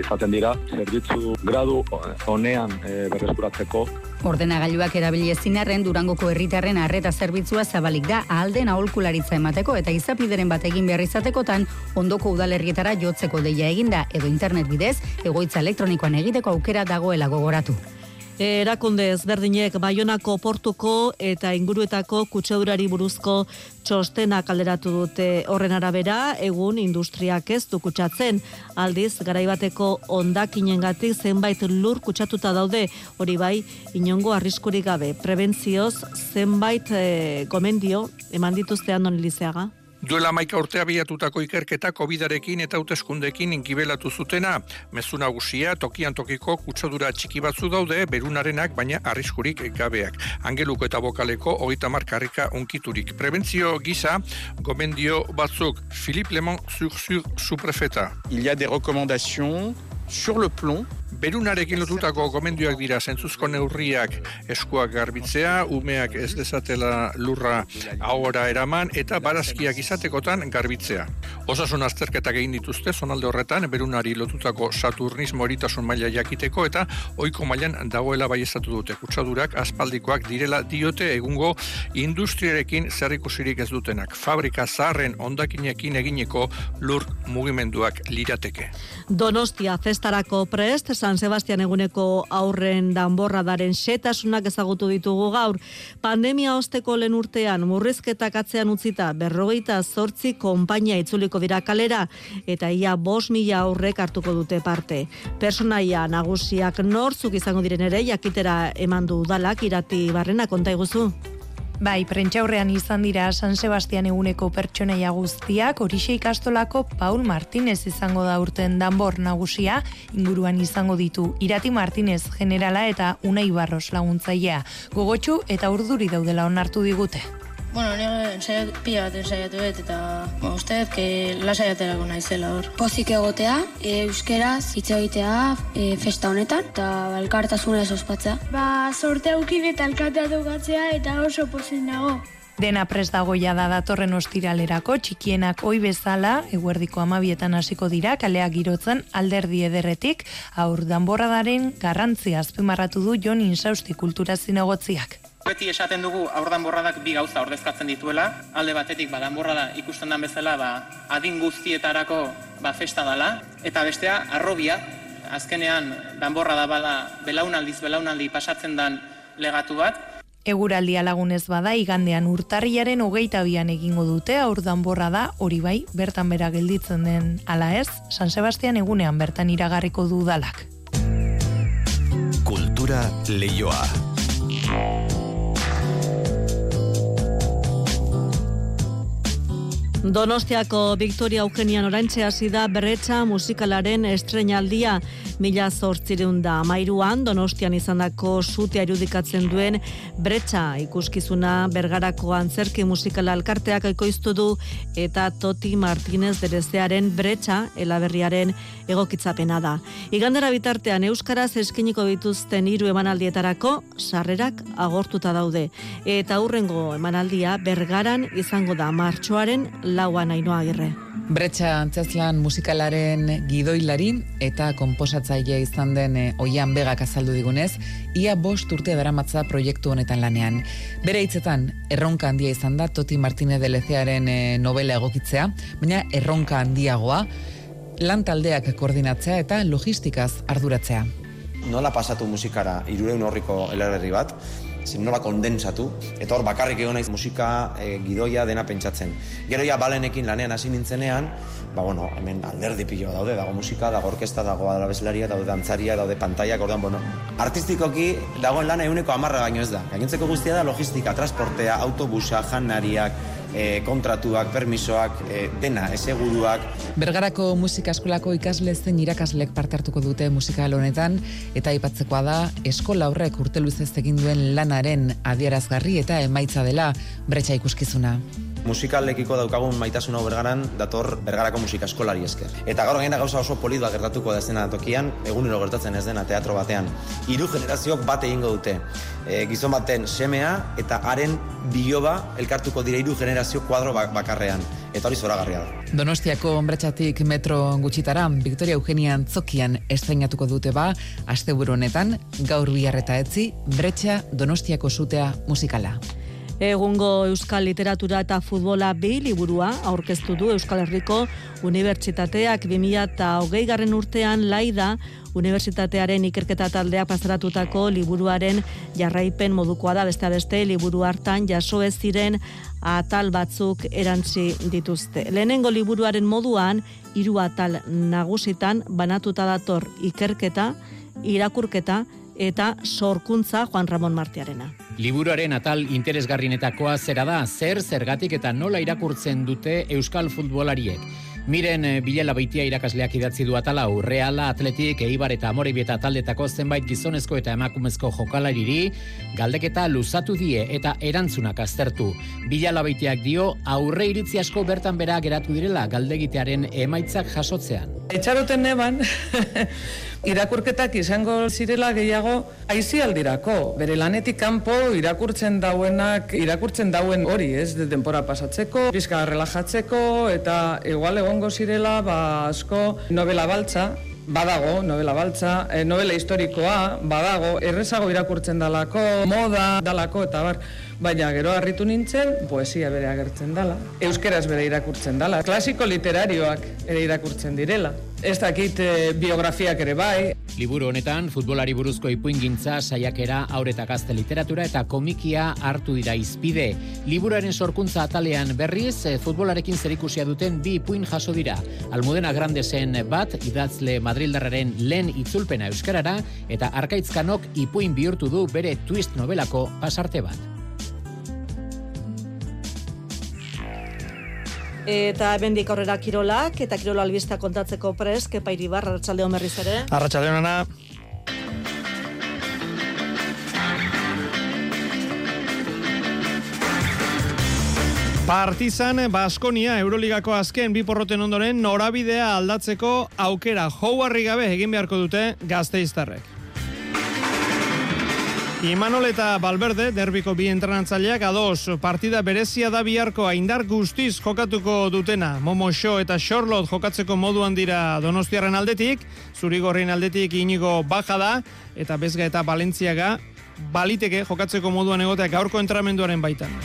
S38: izaten dira zerbitzu gradu honean e, berreskuratzeko.
S37: Ordenagailuak erabili ezinarren Durangoko herritarren arreta zerbitzua zabalik da ahalden aholkularitza emateko eta izapideren bat egin behar izatekotan ondoko udalerrietara jotzeko deia eginda edo internet bidez egoitza elektronikoan egiteko aukera dagoela gogoratu.
S1: Erakunde ezberdinek Baionako portuko eta inguruetako kutsadurari buruzko txostena kalderatu dute horren arabera, egun industriak ez du kutsatzen. Aldiz, garaibateko ondakinengatik zenbait lur kutsatuta daude, hori bai, inongo arriskurik gabe. Prebentzioz, zenbait e, gomendio, eman dituztean non lizeaga?
S30: Duela maika urtea biatutako ikerketa COVID-arekin eta hauteskundekin inkibelatu zutena. Mezu nagusia tokian tokiko kutsodura txiki batzu daude berunarenak baina arriskurik gabeak. Angeluko eta bokaleko hogeita markarrika unkiturik. Prebentzio gisa, gomendio batzuk, Philippe Lemon sur sur su prefeta.
S39: Il y a des recommandations sur le plomb
S40: Berunarekin lotutako gomendioak dira zentzuzko neurriak eskuak garbitzea, umeak ez dezatela lurra ahora eraman eta barazkiak izatekotan garbitzea. Osasun azterketak egin dituzte zonalde horretan berunari lotutako saturnismo eritasun maila jakiteko eta ohiko mailan dagoela baiestatu dute kutsadurak aspaldikoak direla diote egungo industriarekin zerrikusirik ez dutenak. Fabrika zaharren ondakinekin egineko lur mugimenduak lirateke.
S1: Donostia festarako prest, San Sebastian eguneko aurren danborra daren setasunak ezagutu ditugu gaur. Pandemia osteko lehen urtean murrizketak atzean utzita berrogeita zortzi konpainia itzuliko dira kalera eta ia bos mila aurrek hartuko dute parte. Personaia nagusiak nortzuk izango diren ere jakitera eman du udalak irati barrena konta iguzu.
S41: Bai, prentxaurrean izan dira San Sebastian eguneko pertsonaia guztiak, horixe ikastolako Paul Martinez izango da urten danbor nagusia, inguruan izango ditu Irati Martinez generala eta Unai Barros laguntzailea. Gogotxu eta urduri daudela onartu digute.
S42: Bueno, nire ensaiat, pila bat ensaiatu dut, eta bueno, uste dut, que lasaiaterako naizela hor.
S43: Pozik egotea, e, euskeraz, hitz egitea, e, festa honetan, eta elkartasuna ez ospatzea.
S44: Ba, sorte aukin eta elkatea dugatzea, eta oso pozik nago.
S41: Dena prest dagoia da datorren ostiralerako, txikienak oi bezala, eguerdiko amabietan hasiko dira, kaleak girotzen alderdi ederretik, aur danborradaren garrantzia azpimarratu du Jon Insausti kultura zinegotziak.
S45: Beti esaten dugu aurdan borradak bi gauza ordezkatzen dituela, alde batetik ba, danborrada ikusten den bezala ba, adin guztietarako ba, festa dela, eta bestea arrobia, azkenean danborrada bada belaunaldiz belaunaldi pasatzen den legatu bat,
S41: Eguraldia lagunez bada igandean urtarriaren hogeita bian egingo dute aur danborra da hori bai bertan bera gelditzen den. Ala ez San Sebastian egunean bertan iragarriko du dalak.
S12: Kultura leioa.
S1: Donostiako Victoria Eugenian orantxe hasi da berretxa musikalaren estrenaldia mila zortzireun da amairuan Donostian izandako sutea irudikatzen duen bretxa ikuskizuna bergarako antzerki musikala alkarteak ekoiztu du eta Toti Martinez derezearen bretxa elaberriaren egokitzapena da. Igandera bitartean Euskaraz eskiniko dituzten hiru emanaldietarako sarrerak agortuta daude eta hurrengo emanaldia bergaran izango da martxoaren lauan ainoa agirre.
S46: Bretxa antzazlan musikalaren gidoilari eta komposatzaile izan den e, oian begak azaldu digunez, ia bost urte daramatza proiektu honetan lanean. Bere hitzetan, erronka handia izan da Toti Martínez de Lezearen e, novela egokitzea, baina erronka handiagoa, lan taldeak koordinatzea eta logistikaz arduratzea.
S47: Nola pasatu musikara irureun horriko elerberri bat, nola kondensatu, eta hor bakarrik egon naiz musika e, gidoia dena pentsatzen. Gero ja balenekin lanean hasi nintzenean, ba bueno, hemen alderdi pilo daude, dago musika, dago orkesta, dago adalabeslaria, daude dantzaria, daude pantaiak, ordan, bueno, artistikoki dagoen lana euneko amarra baino ez da. Gainentzeko guztia da logistika, transportea, autobusa, janariak, e, kontratuak, permisoak, e, dena, eseguruak.
S46: Bergarako musika eskolako ikasle zen irakaslek parte hartuko dute musika honetan eta aipatzekoa da eskola horrek urte luzez egin duen lanaren adierazgarri eta emaitza dela bretxa ikuskizuna
S47: musikalekiko daukagun maitasun hau bergaran dator bergarako musika eskolari esker. Eta gaur gaina gauza oso polidoa gertatuko da zena tokian, egunero gertatzen ez dena teatro batean. Hiru generazioak bat egingo dute. E, gizon baten semea eta haren biloba elkartuko dira hiru generazio kuadro bakarrean. Eta hori zoragarria da.
S46: Donostiako onbretxatik metro gutxitara, Victoria Eugenia Zokian estrenatuko dute ba, asteburu honetan, gaur biharreta etzi, bretxa Donostiako sutea musikala.
S1: Egungo Euskal Literatura eta Futbola bi liburua aurkeztu du Euskal Herriko Unibertsitateak 2008 garren urtean laida Unibertsitatearen ikerketa taldea pasaratutako liburuaren jarraipen modukoa da beste beste liburu hartan jaso ez ziren atal batzuk erantzi dituzte. Lehenengo liburuaren moduan hiru atal nagusitan banatuta dator ikerketa, irakurketa eta sorkuntza Juan Ramon Martiarena.
S48: Liburuaren atal interesgarrinetakoa zera da, zer zergatik eta nola irakurtzen dute Euskal futbolariek. Miren eh, Bilela Baitia irakasleak idatzi du atala Reala, Atletik, Eibar eta Amorebieta taldetako zenbait gizonezko eta emakumezko jokalariri galdeketa luzatu die eta erantzunak aztertu. Bilela Baitiak dio aurre iritzi asko bertan bera geratu direla galdegitearen emaitzak jasotzean.
S49: Etxaroten neban,
S50: irakurketak izango zirela gehiago aizialdirako. Bere lanetik kanpo irakurtzen dauenak, irakurtzen dauen hori, ez, de denpora pasatzeko, pizka relajatzeko, eta igual egongo zirela, ba, asko novela baltza, Badago, novela baltza, e, novela historikoa, badago, errezago irakurtzen dalako, moda dalako, eta bar, baina gero harritu nintzen, poesia bere agertzen dala, euskeraz bere irakurtzen dala, klasiko literarioak ere irakurtzen direla. Ez dakit e, biografiak ere bai.
S48: Liburu honetan, futbolari buruzko ipuingintza, saiakera, aurreta gazte literatura eta komikia hartu dira izpide. Liburuaren sorkuntza atalean berriz, eh, futbolarekin zerikusia duten bi ipuin jaso dira. Almudena Grandesen bat, idatzle Madrildarraren lehen itzulpena euskarara, eta arkaitzkanok ipuin bihurtu du bere twist novelako pasarte bat.
S1: Eta bendik aurrera kirolak, eta kirola albista kontatzeko prez, kepa iribar, arratsaldeon berriz ere.
S51: Arratsaldeon ana. Partizan Baskonia Euroligako azken bi porroten ondoren norabidea aldatzeko aukera jouarri gabe egin beharko dute gazteiztarrek. Imanol eta Balberde, derbiko bi entrenatzaileak ados, partida berezia da biharko indar guztiz jokatuko dutena. Momo Show eta Charlotte jokatzeko moduan dira Donostiarren aldetik, Zurigorren aldetik inigo baja da, eta Bezga eta Balentziaga baliteke jokatzeko moduan egoteak gaurko entramenduaren baitan.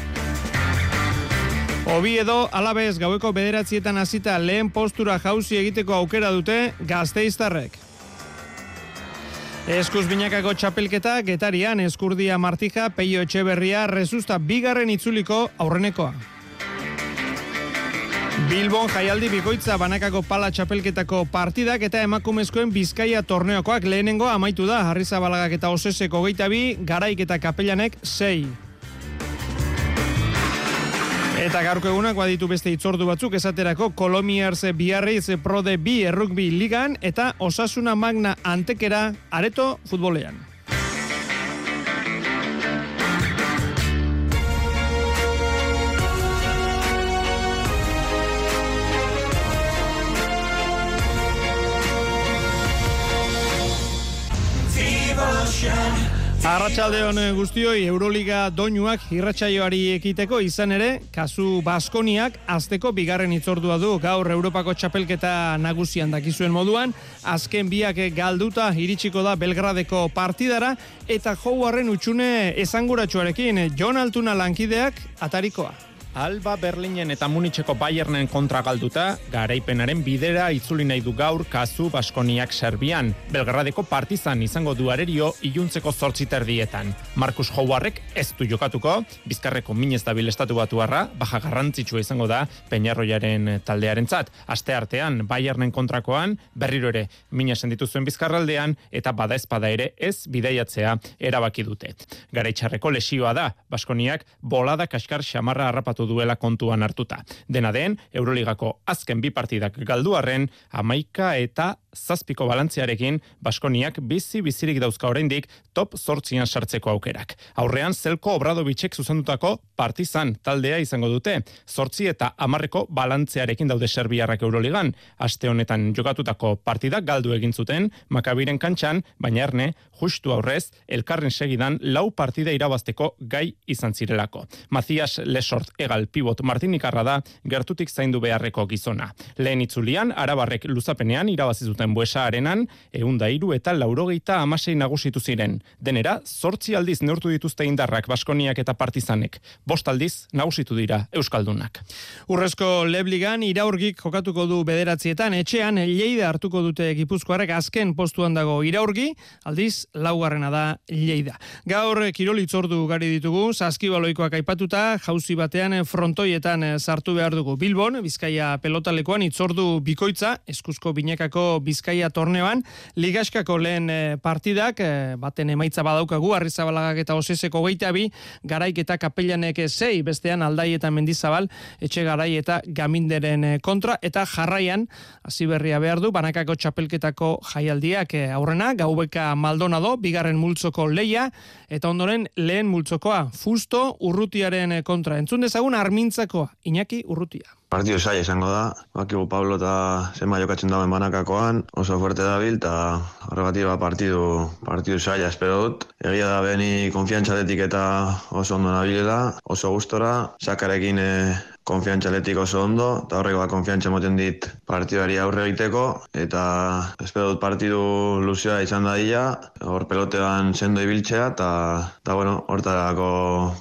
S51: Obi edo alabez gaueko bederatzietan hasita lehen postura jauzi egiteko aukera dute gazteiztarrek. Eskuz binakako txapelketa, getarian eskurdia martija, peio etxeberria, rezusta bigarren itzuliko aurrenekoa. Bilbon jaialdi bikoitza banakako pala txapelketako partidak eta emakumezkoen bizkaia torneokoak lehenengo amaitu da, harriza balagak eta oseseko geita bi, garaik eta kapelanek sei. Eta gaurko egunak baditu beste itzordu batzuk esaterako Kolomiarze biarreiz prode bi errukbi ligan eta osasuna magna antekera areto futbolean. Arratxaldeon eh, guztioi Euroliga doinuak irratsaioari ekiteko izan ere, kasu Baskoniak azteko bigarren itzordua du gaur Europako txapelketa nagusian dakizuen moduan, azken biak galduta iritsiko da Belgradeko partidara, eta jouarren utxune esanguratsuarekin Jon Altuna lankideak atarikoa.
S52: Alba Berlinen eta Munitzeko Bayernen kontra galduta, garaipenaren bidera itzuli nahi du gaur kazu Baskoniak Serbian. Belgradeko partizan izango du arerio iluntzeko zortziter dietan. Markus Howardek ez du jokatuko, bizkarreko minez da estatu batu arra, baja garrantzitsua izango da Peñarroiaren taldearen zat. Aste artean, Bayernen kontrakoan, berriro ere, mina senditu zuen bizkarraldean, eta bada espada ere ez bideiatzea erabaki dute. Garaitxarreko lesioa da, Baskoniak bolada kaskar xamarra harrapatu duela kontuan hartuta. Dena den, Euroligako azken bi partidak galduarren, amaika eta zazpiko balantziarekin, Baskoniak bizi bizirik dauzka oraindik top sortzian sartzeko aukerak. Aurrean, Zelko Obradovicek zuzendutako partizan taldea izango dute, sortzi eta amarreko balantziarekin daude Serbiarrak Euroligan. Aste honetan jokatutako partidak galdu egin zuten, Makabiren kantxan, baina erne, justu aurrez, elkarren segidan lau partida irabazteko gai izan zirelako. Macias Lesort egal pivot Martinikarra da gertutik zaindu beharreko gizona. Lehen itzulian, arabarrek luzapenean irabazi buesa arenan, eunda iru eta laurogeita amasei nagusitu ziren. Denera, sortzi aldiz neurtu dituzte indarrak Baskoniak eta Partizanek. Bost aldiz nagusitu dira Euskaldunak.
S51: Urrezko Lebligan iraurgik jokatuko du bederatzietan, etxean Lleida hartuko dute Gipuzkoarek azken postuan dago iraurgi, aldiz laugarrena da Lleida. Gaur kirolitzordu gari ditugu, saskibaloikoak aipatuta, jauzi batean frontoietan sartu behar dugu Bilbon, Bizkaia pelotalekoan itzordu bikoitza, eskuzko binekako Bizkaia torneoan, ligaskako lehen eh, partidak, eh, baten emaitza badaukagu, arrizabalagak eta oseseko geita bi, garaik eta kapelanek zei, bestean aldai eta mendizabal, etxe garai eta gaminderen eh, kontra, eta jarraian, hasi berria behar du, banakako txapelketako jaialdiak aurrena, gaubeka maldonado, bigarren multzoko leia, eta ondoren lehen multzokoa, fusto urrutiaren kontra. Entzun dezagun armintzakoa, Iñaki Urrutia.
S53: Partidu sai izango da, bakigu Pablo eta zenba jokatzen dauen banakakoan, oso fuerte dabil, eta horregatik ba partidu, partidu saia espero dut. Egia da beni konfiantzatetik eta oso ondo nabilela, oso gustora, sakarekin e, konfiantzaletik oso ondo, eta horrek ba konfiantza moten dit partiduari aurre egiteko, eta espero dut partidu luzea izan da dira, hor pelotean sendo ibiltzea, eta, eta bueno, hortarako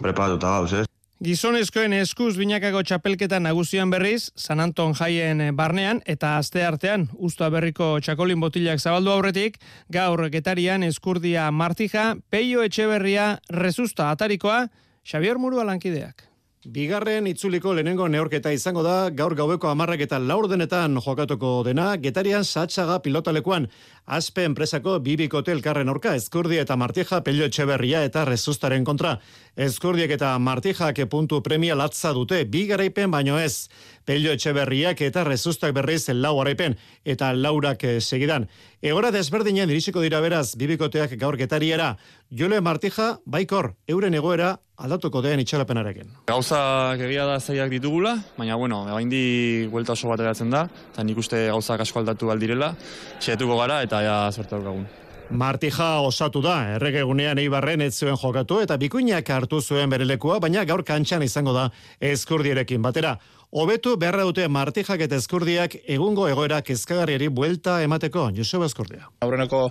S53: preparatuta gauz, ez?
S51: Gizonezkoen eskuz binakako txapelketa nagusian berriz, San Anton jaien barnean eta aste artean usta berriko txakolin botilak zabaldu aurretik, gaur getarian eskurdia martija, peio etxeberria rezusta atarikoa, Xavier Muru alankideak.
S54: Bigarren itzuliko lehenengo neorketa izango da, gaur gaueko amarrak eta laurdenetan jokatuko dena, getarian satsaga pilotalekuan, aspe enpresako bibikote elkarren orka, ezkurdi eta martija pelio etxeberria eta rezustaren kontra. Ezkurdiek eta martijak puntu premia latza dute, bi garaipen baino ez. Pelio etxeberriak eta rezustak berriz lau garaipen eta laurak segidan. Egora desberdinen irisiko dira beraz bibikoteak gaur getariera. Jole Martija, baikor, euren egoera aldatuko den itxarapenarekin.
S55: Gauza egia da zaiak ditugula, baina bueno, egaindi huelta oso bat eratzen da, eta nik uste gauza asko aldatu aldirela, xetuko gara eta ja zertu daukagun.
S54: Martija osatu da, erregegunean eibarren ez zuen jokatu eta bikuinak hartu zuen berelekua, baina gaur kantxan izango da eskurdierekin batera. Hobetu beharra dute martijak eta eskurdiak egungo egoera kezkagarriari buelta emateko, Joseba Eskurdia.
S56: Aurreneko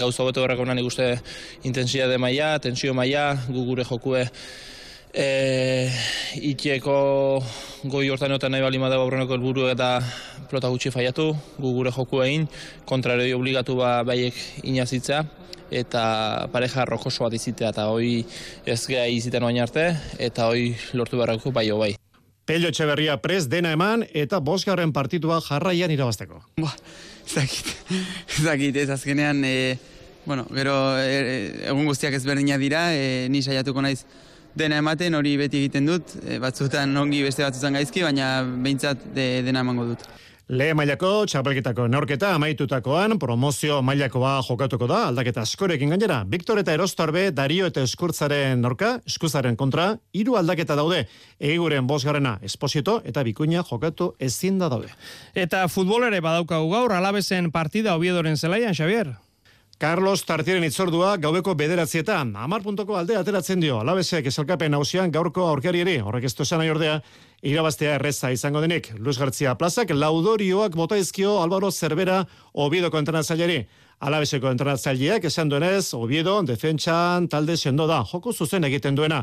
S56: gauza hobetu beharrako nan ikuste intensia de maia, tensio maia, gugure jokue e, itxeko goi hortan egotan nahi bali madago aurreneko helburu eta plota gutxi faiatu, gugure joku egin, kontraroi obligatu ba baiek inazitza, eta pareja rokoso bat izitea, eta hoi ez geha izitan oain arte, eta hoi lortu beharrako bai bai.
S54: Pello Etxeberria pres dena eman eta bosgarren partitua jarraian irabazteko.
S57: Ba, zakit, zakit, ez azkenean, e, bueno, gero e, egun guztiak ezberdina dira, e, ni saiatuko naiz dena ematen hori beti egiten dut, e, batzutan ongi beste batzutan gaizki, baina behintzat de, dena emango dut.
S54: Le mailako txapelketako neorketa amaitutakoan promozio mailakoa jokatuko da aldaketa askorekin gainera. Victor eta Erostarbe Dario eta Eskurtzaren norka, Eskuzaren kontra, hiru aldaketa daude. Eguren bosgarrena Esposito eta Bikuña jokatu ezin da daude.
S51: Eta futbolere badaukagu gaur alabesen partida Oviedoren zelaian, Xavier.
S54: Carlos Tartieren itzordua gaubeko bederatzietan, amar puntoko alde ateratzen dio, alabesek esalkapen hausian gaurko aurkarieri, horrek ez tozan ordea, irabaztea erreza izango denik. Luis García Plazak laudorioak botaizkio Álvaro Cervera Obiedoko entrenatzaileri. Alabeseko entrenatzaileak esan duenez, Obiedo defentsan talde sendo da, joko zuzen egiten duena.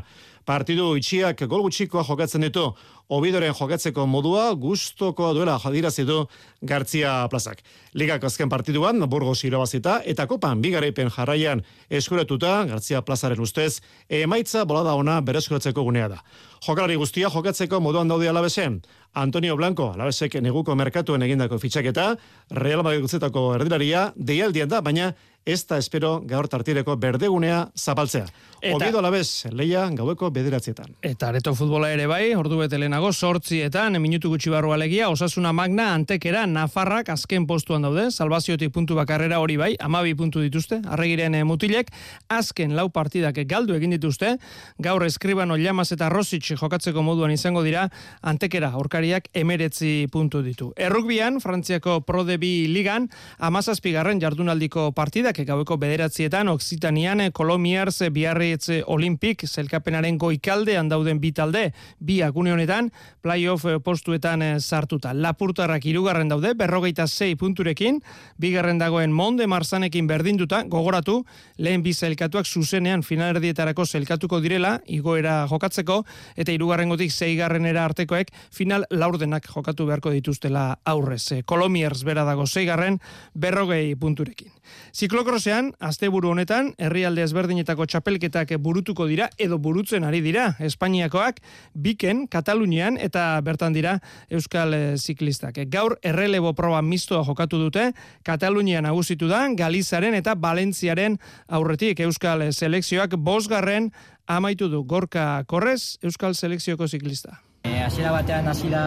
S54: Partidu itxiak gol gutxikoa jokatzen ditu. Obidoren jokatzeko modua gustoko duela jadirazi du Gartzia Plazak. Ligak azken partiduan Burgos irabazita eta kopan bigaraipen jarraian eskuratuta Gartzia Plazaren ustez emaitza bolada ona bereskuratzeko gunea da. Jokalari guztia jokatzeko moduan daude alabesen. Antonio Blanco, alabesek neguko merkatuen egindako fitxaketa, Real Madrid erdilaria, deialdian da, baina ez da espero gaur tartireko berdegunea zapaltzea. Eta, Obido alabez, leia gaueko bederatzietan.
S51: Eta areto futbola ere bai, ordu bete lehenago, sortzietan, minutu gutxi barru alegia, osasuna magna, antekera, nafarrak, azken postuan daude, salvaziotik puntu bakarrera hori bai, amabi puntu dituzte, arregiren eh, mutilek, azken lau partidak galdu egin dituzte, gaur eskribano llamas eta rosic jokatzeko moduan izango dira, antekera, aurkariak emeretzi puntu ditu. Errukbian, Frantziako Pro de Bi ligan, amazazpigarren jardunaldiko partidak, gaueko bederatzietan, Oksitanian, Kolomiarz, Biarritz, Olimpik, zelkapenaren goikaldean dauden bi talde, bi agune honetan, playoff postuetan sartuta. Lapurtarrak irugarren daude, berrogeita zei punturekin, bigarren dagoen monde marzanekin berdinduta, gogoratu, lehen bi zelkatuak zuzenean finalerdietarako zelkatuko direla, igoera jokatzeko, eta irugarren gotik zeigarrenera artekoek, final laurdenak jokatu beharko dituztela aurrez. Kolomiers bera dago zeigarren, berrogei punturekin. Ziklokrosean, asteburu honetan, herrialde ezberdinetako txapelketak burutuko dira, edo burutzen ari dira, Espainiakoak, Biken, Katalunian, eta bertan dira Euskal eh, Ziklistak. Gaur, errelebo proba mistoa jokatu dute, Katalunian nagusitu da, Galizaren eta Balentziaren aurretik Euskal Selekzioak bosgarren amaitu du Gorka Korrez, Euskal Selekzioko ziklista.
S58: E, hasiera batean hasiera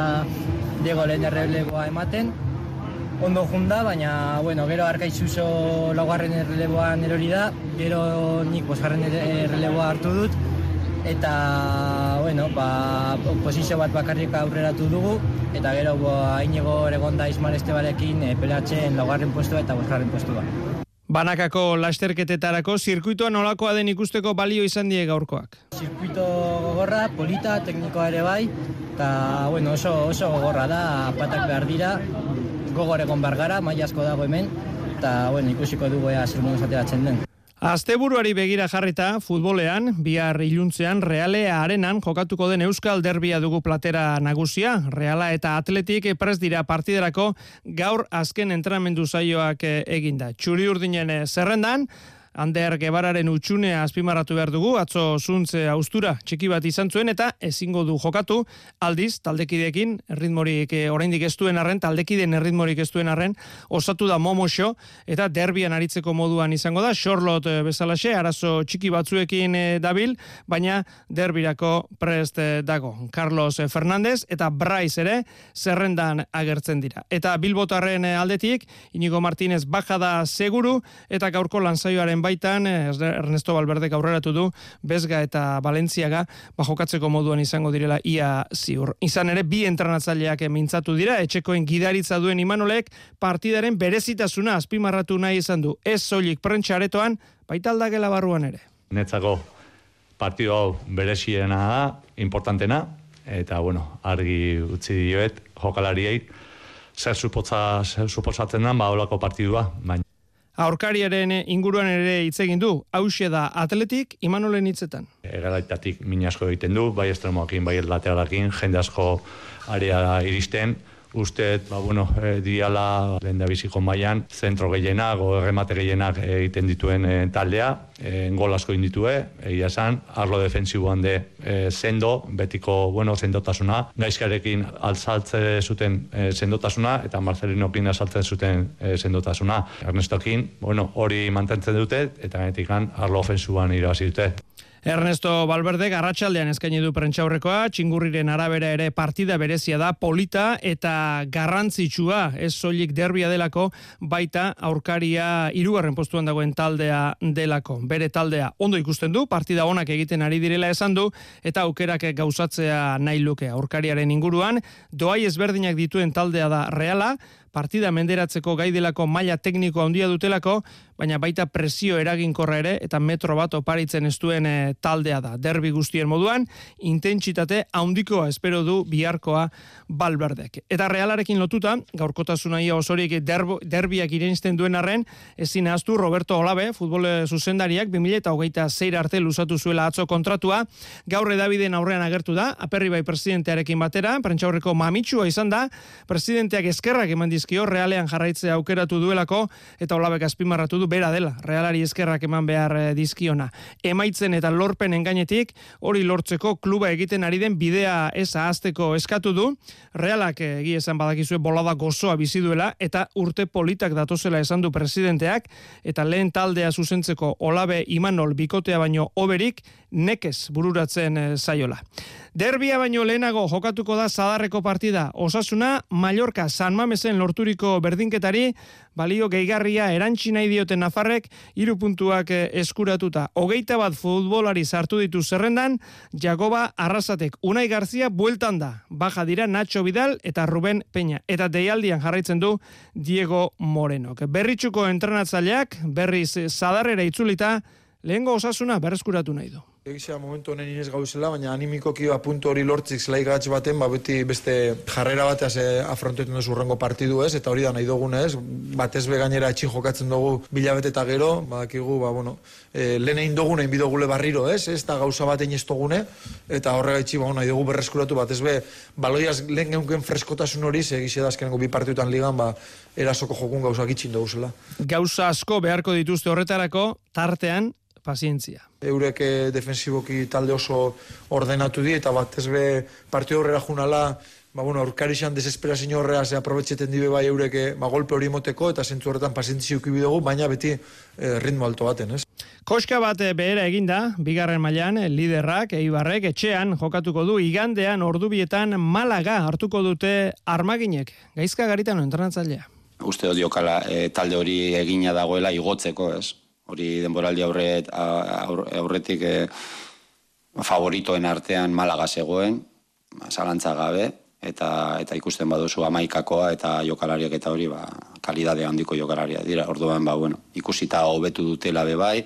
S58: Diego lehen erreleboa ematen, ondo junda, baina, bueno, gero arkaizuzo laugarren erreleboan erori da, gero nik bosgarren erreleboa hartu dut, eta, bueno, ba, posizio bat bakarrik aurreratu dugu, eta gero, ba, inigo eregonda Ismael Estebarekin e, pelatzen laugarren postua eta bosgarren postua.
S51: Banakako lasterketetarako zirkuitoa nolakoa den ikusteko balio izan die gaurkoak.
S58: Zirkuito gogorra, polita, teknikoa ere bai, eta bueno, oso, oso gogorra da, patak behar dira, gogor egon bargara, mai asko dago hemen, eta bueno, ikusiko dugu ea zer ateratzen den.
S51: Asteburuari begira jarrita, futbolean, bihar iluntzean, realea arenan jokatuko den Euskal Derbia dugu platera nagusia. Reala eta atletik prez dira partiderako gaur azken entrenamendu zaioak eh, eginda. Txuri urdinen eh, zerrendan, Ander Gebararen utxunea azpimarratu behar dugu, atzo zuntze austura txiki bat izan zuen eta ezingo du jokatu, aldiz, taldekidekin, erritmorik eh, oraindik ez duen arren, taldekideen erritmorik ez duen arren, osatu da momoxo, eta derbian aritzeko moduan izango da, Charlotte eh, bezalaxe, arazo txiki batzuekin eh, dabil, baina derbirako prest dago. Carlos Fernandez eta Bryce ere zerrendan agertzen dira. Eta Bilbotarren aldetik, Inigo Martínez bajada seguru, eta gaurko lanzaioaren baitan eh, Ernesto Valverde aurreratu du Bezga eta Valentziaga ba jokatzeko moduan izango direla ia ziur. Izan ere bi entrenatzaileak mintzatu dira etxekoen gidaritza duen Imanolek partidaren berezitasuna azpimarratu nahi izan du. Ez soilik prentxaretoan baita aldagela barruan ere.
S59: Netzako partido hau bereziena da, importantena, eta bueno, argi utzi dioet, jokalariei, zer suposatzen den, ba, olako partidua, baina
S51: Aurkariaren inguruan ere hitz egin du, hause da atletik imanolen hitzetan.
S59: Egalaitatik minasko egiten du, bai estremoakin, bai lateralakin, jende asko area iristen, uste, ba, bueno, e, diala lehen da biziko maian, zentro gehienak, erremate gehienak egiten dituen e, taldea, e, gol asko inditue, egia esan, arlo defensiboan de e, sendo, betiko, bueno, sendotasuna, gaizkarekin altzaltze zuten e, sendotasuna, eta Marcelinokin asaltzen zuten e, sendotasuna. Ernestokin, bueno, hori mantentzen dute, eta genetikan arlo ofensuan irabazi dute.
S51: Ernesto Valverde garratxaldean eskaini du prentxaurrekoa, txingurriren arabera ere partida berezia da, polita eta garrantzitsua, ez soilik derbia delako, baita aurkaria irugarren postuan dagoen taldea delako. Bere taldea ondo ikusten du, partida onak egiten ari direla esan du, eta aukerak gauzatzea nahi luke aurkariaren inguruan, doai ezberdinak dituen taldea da reala, partida menderatzeko gai delako maila tekniko handia dutelako, baina baita presio eraginkorra ere eta metro bat oparitzen ez duen eh, taldea da. Derbi guztien moduan, intentsitate handikoa espero du biharkoa balberdek. Eta realarekin lotuta, gaurkotasuna ia osorik derbo, derbiak irenisten duen arren, ezin aztu Roberto Olabe, futbol zuzendariak, 2000 eta hogeita zeir arte lusatu zuela atzo kontratua, gaur edabideen aurrean agertu da, aperri bai presidentearekin batera, prentxaurreko mamitsua izan da, presidenteak eskerrak eman realean jarraitzea aukeratu duelako eta olabek azpimarratu du bera dela realari eskerrak eman behar eh, dizkiona. Emaitzen eta lorpen engainetik hori lortzeko kluba egiten ari den bidea ez ahazteko eskatu du. Realak eh, egia esan badakizue bolada gozoa bizi duela eta urte politak datozela esan du presidenteak eta lehen taldea zuzentzeko olabe imanol bikotea baino oberik nekez bururatzen e, zaiola. Derbia baino lehenago jokatuko da zadarreko partida. Osasuna, Mallorca, San Mamesen lorturiko berdinketari, balio gehigarria erantzi nahi dioten Nafarrek, hiru puntuak eh, eskuratuta. Hogeita bat futbolari sartu ditu zerrendan, Jagoba Arrasatek, Unai Garzia bueltan da. Baja dira Nacho Vidal eta Ruben Peña. Eta deialdian jarraitzen du Diego Moreno. Berritxuko entrenatzaileak, berriz zadarrera itzulita, lehengo osasuna berreskuratu nahi du.
S32: Egizia momentu honen inez gauzela, baina animikoki ba, puntu hori lortzik zelai gatz baten, ba, beti beste jarrera bateaz eh, afrontetan duzu urrengo partidu ez, eta hori da nahi dugun ez, batez be gainera etxin jokatzen dugu bilabete eta gero, badakigu, ba, bueno, e, lehen egin dugun egin bidogule barriro ez, ez da gauza bat egin ez dugune, eta horrega itxi, ba, nahi dugu berreskuratu batez be, baloiaz lehen geunken freskotasun hori, egizia da azkenengo bi partidutan ligan, ba, erasoko jokun gauzak itxin dugu zela.
S51: Gauza asko beharko dituzte horretarako, tartean, pazientzia.
S32: Eurek eh, defensiboki talde oso ordenatu di, eta bat ez be partio horrela junala, ba, bueno, aurkarixan desesperazio horrea ze aprobetxeten dibe bai eurek eh, ba, golpe hori moteko, eta zentzu horretan pazientzia ukibi dugu, baina beti eh, ritmo alto baten, ez?
S51: Koska bat behera eginda, bigarren mailan liderrak, eibarrek, etxean jokatuko du, igandean ordubietan malaga hartuko dute armaginek. Gaizka garitan entrenatzailea.
S60: Uste diokala e, talde hori egina dagoela igotzeko, ez? Hori denboraldi aurret, aurretik e, favoritoen artean Malaga zegoen, zalantza gabe, eta eta ikusten baduzu amaikakoa eta jokalariak eta hori ba, kalidade handiko jokalaria dira. Orduan, ba, bueno, ikusita hobetu dutela be bai,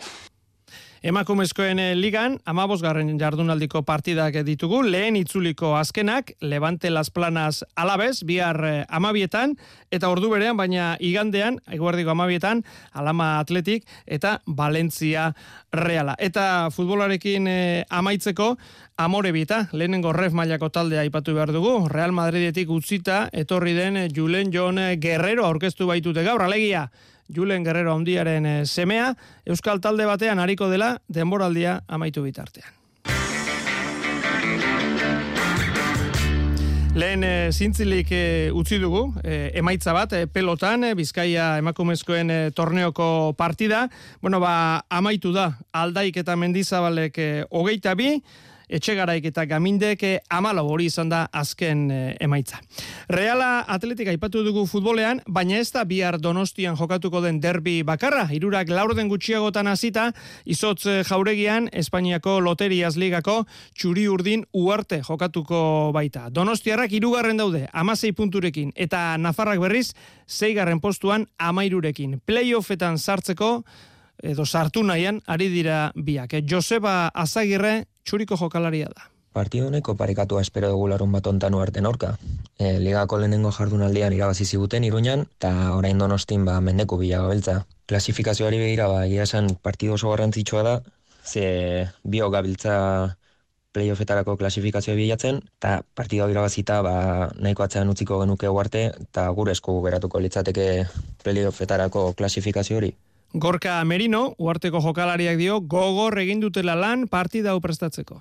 S51: Emakumezkoen eh, ligan, amabosgarren jardunaldiko partidak ditugu, lehen itzuliko azkenak, Levante Las Planas alabez, bihar eh, amabietan, eta ordu berean, baina igandean, eguerdiko amabietan, alama atletik, eta Valentzia reala. Eta futbolarekin eh, amaitzeko, amore bita, lehenengo ref mailako taldea aipatu behar dugu, Real Madridetik utzita, etorri den Julen Jon Guerrero aurkeztu baitute gaur, alegia, Julen Guerrero handiaren eh, semea, Euskal Talde batean hariko dela denboraldia amaitu bitartean. Lehen e, zintzilik e, utzi dugu, emaitza bat, pelotan, Bizkaia emakumezkoen torneoko partida. Bueno, ba, amaitu da, aldaik eta mendizabalek hogeita bi, etxegaraik eta gamindek amala hori izan da azken eh, emaitza. Reala atletika aipatu dugu futbolean, baina ez da bihar donostian jokatuko den derbi bakarra, irurak laurden gutxiagotan hasita izotz eh, jauregian Espainiako Loterias Ligako txuri urdin uarte jokatuko baita. Donostiarrak irugarren daude, amasei punturekin, eta Nafarrak berriz, zeigarren postuan amairurekin. Playoffetan sartzeko, edo sartu nahian, ari dira biak. Joseba Azagirre txuriko jokalaria da.
S61: Partido honeko parekatua espero dugu larun bat ontan uarten aurka. E, ligako lehenengo jardunaldian irabazi ziguten iruñan, eta orain donostin ba, mendeku bila gabiltza. Klasifikazioari begira, ba, egia esan partido oso garrantzitsua da, ze bio gabiltza playoffetarako klasifikazioa bilatzen, eta partida irabazita ba, nahiko atzean utziko genuke uarte, eta gure esku beratuko litzateke playoffetarako klasifikazio hori.
S51: Gorka Merino, uarteko jokalariak dio, gogor egin dutela lan partida prestatzeko.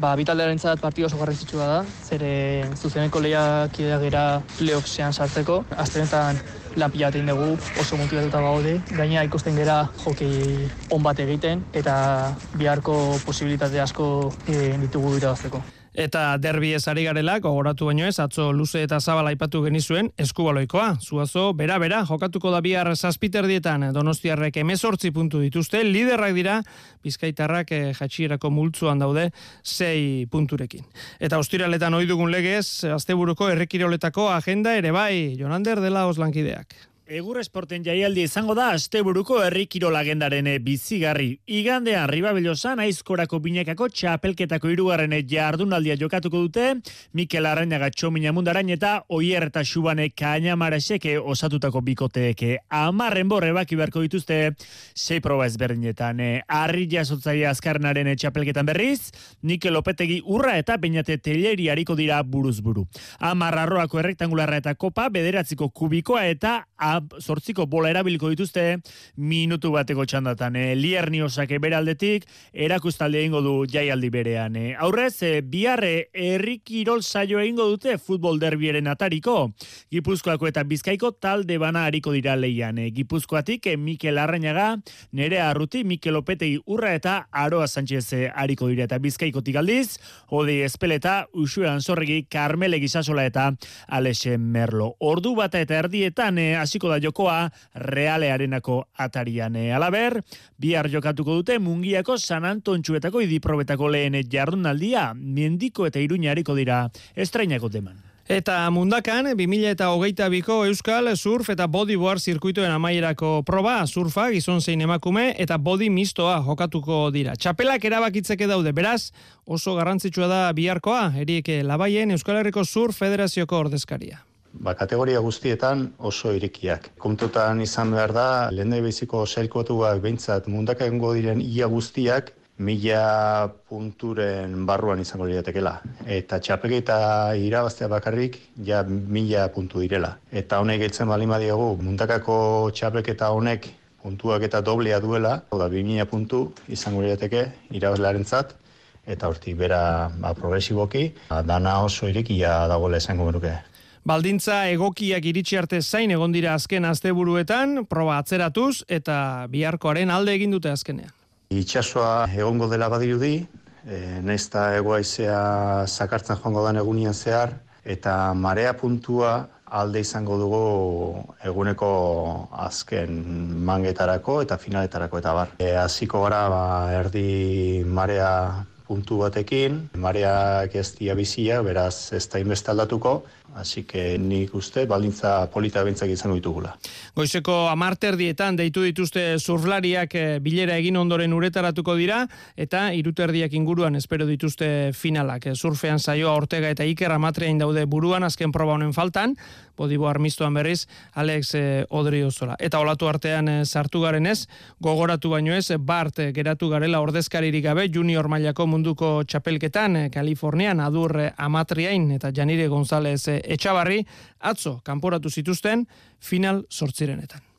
S62: Ba, bitaldearen zat partidu oso garrantzitsua da, zere zuzeneko lehiak gera playoffsean sartzeko. Aztenetan lan pila dugu, oso motibatuta gaude. Gaina ikusten gera joki on bat egiten eta biharko posibilitate asko e, ditugu irabazteko.
S51: Eta derbi ez ari garela, gogoratu baino ez, atzo luze eta zabala aipatu genizuen, eskubaloikoa. Zuazo, bera, bera, jokatuko da bihar saspiter dietan, donostiarrek emezortzi puntu dituzte, liderrak dira, bizkaitarrak eh, jatxierako multzuan daude, sei punturekin. Eta ostiraletan oidugun legez, asteburuko errekiroletako agenda ere bai, Jonander dela oslankideak.
S63: Egur esporten jaialdi izango da asteburuko herri kirolagendaren bizigarri. Igandean Ribabelosan aizkorako binekako txapelketako irugarren jardunaldia jokatuko dute, Mikel Arrainaga txomina mundarain eta Oier eta Xubane Kainamaraseke osatutako bikoteeke. Amarren borre baki beharko dituzte, sei proba ezberdinetan. Arri jasotzaia azkarnaren txapelketan berriz, Mikel Lopetegi urra eta bainate teleri hariko dira buruz buru. Amarrarroako errektangularra eta kopa, bederatziko kubikoa eta sortziko bola erabiliko dituzte minutu bateko txandatan. E, Lierni osake beraldetik, erakustalde egingo du jaialdi berean. E, aurrez, e, biarre herri kirol saio egingo dute futbol derbieren atariko. Gipuzkoako eta bizkaiko talde bana hariko dira leian. E, Gipuzkoatik e, Mikel Arrainaga, nere arruti Mikel Opetegi urra eta Aroa Sánchez hariko dira eta bizkaikotik aldiz, Odi Espeleta, Usue Anzorregi, Carmele Gisasola eta Alexe Merlo. Ordu bata eta erdietan hasiko da jokoa realearenako atarian. E, alaber, bihar jokatuko dute mungiako San Antontxuetako idiprobetako lehen jardunaldia, mendiko eta iruñariko dira estrainako deman.
S51: Eta mundakan, 2000 eta hogeita biko Euskal Surf eta Bodyboard zirkuituen amaierako proba, surfa, gizon zein emakume, eta body mistoa jokatuko dira. Txapelak erabakitzeke daude, beraz, oso garrantzitsua da biharkoa, erieke labaien Euskal Herriko Surf Federazioko ordezkaria
S36: ba, kategoria guztietan oso irikiak. Kontutan izan behar da, lehen biziko sailkotuak behintzat mundaka diren ia guztiak, mila punturen barruan izango liratekela. Eta txapeketa irabaztea bakarrik, ja mila puntu direla. Eta honek gaitzen bali diogu, mundakako txapeketa honek puntuak eta doblea duela, da, bi mila puntu izango lirateke irabazlearen eta hortik bera ba, progresiboki, dana oso irikia dagoela izango beruke.
S51: Baldintza egokiak iritsi arte zain egon dira azken asteburuetan, proba atzeratuz eta biharkoaren alde egin dute azkenean.
S36: Itxasoa egongo dela badirudi, e, nesta egoaizea zakartzen joango dan egunian zehar, eta marea puntua alde izango dugu eguneko azken mangetarako eta finaletarako eta bar. E, aziko gara ba, erdi marea puntu batekin, mareak ez dia bizia, beraz ez da inbeste aldatuko, Así que nik uste baldintza polita bentzak izango ditugula.
S51: Goizeko amarterdietan deitu dituzte surflariak eh, bilera egin ondoren uretaratuko dira eta iruterdiak inguruan espero dituzte finalak. Eh, surfean saioa Ortega eta Iker Amatreain daude buruan azken proba honen faltan, bodibo armistuan berriz Alex eh, Odriozola. Eta olatu artean sartu garen ez, gogoratu baino ez, Bart geratu garela ordezkaririk gabe junior mailako munduko txapelketan Kalifornian adur amatriain eta Janire González etxabarri, atzo kanporatu zituzten final sortzirenetan.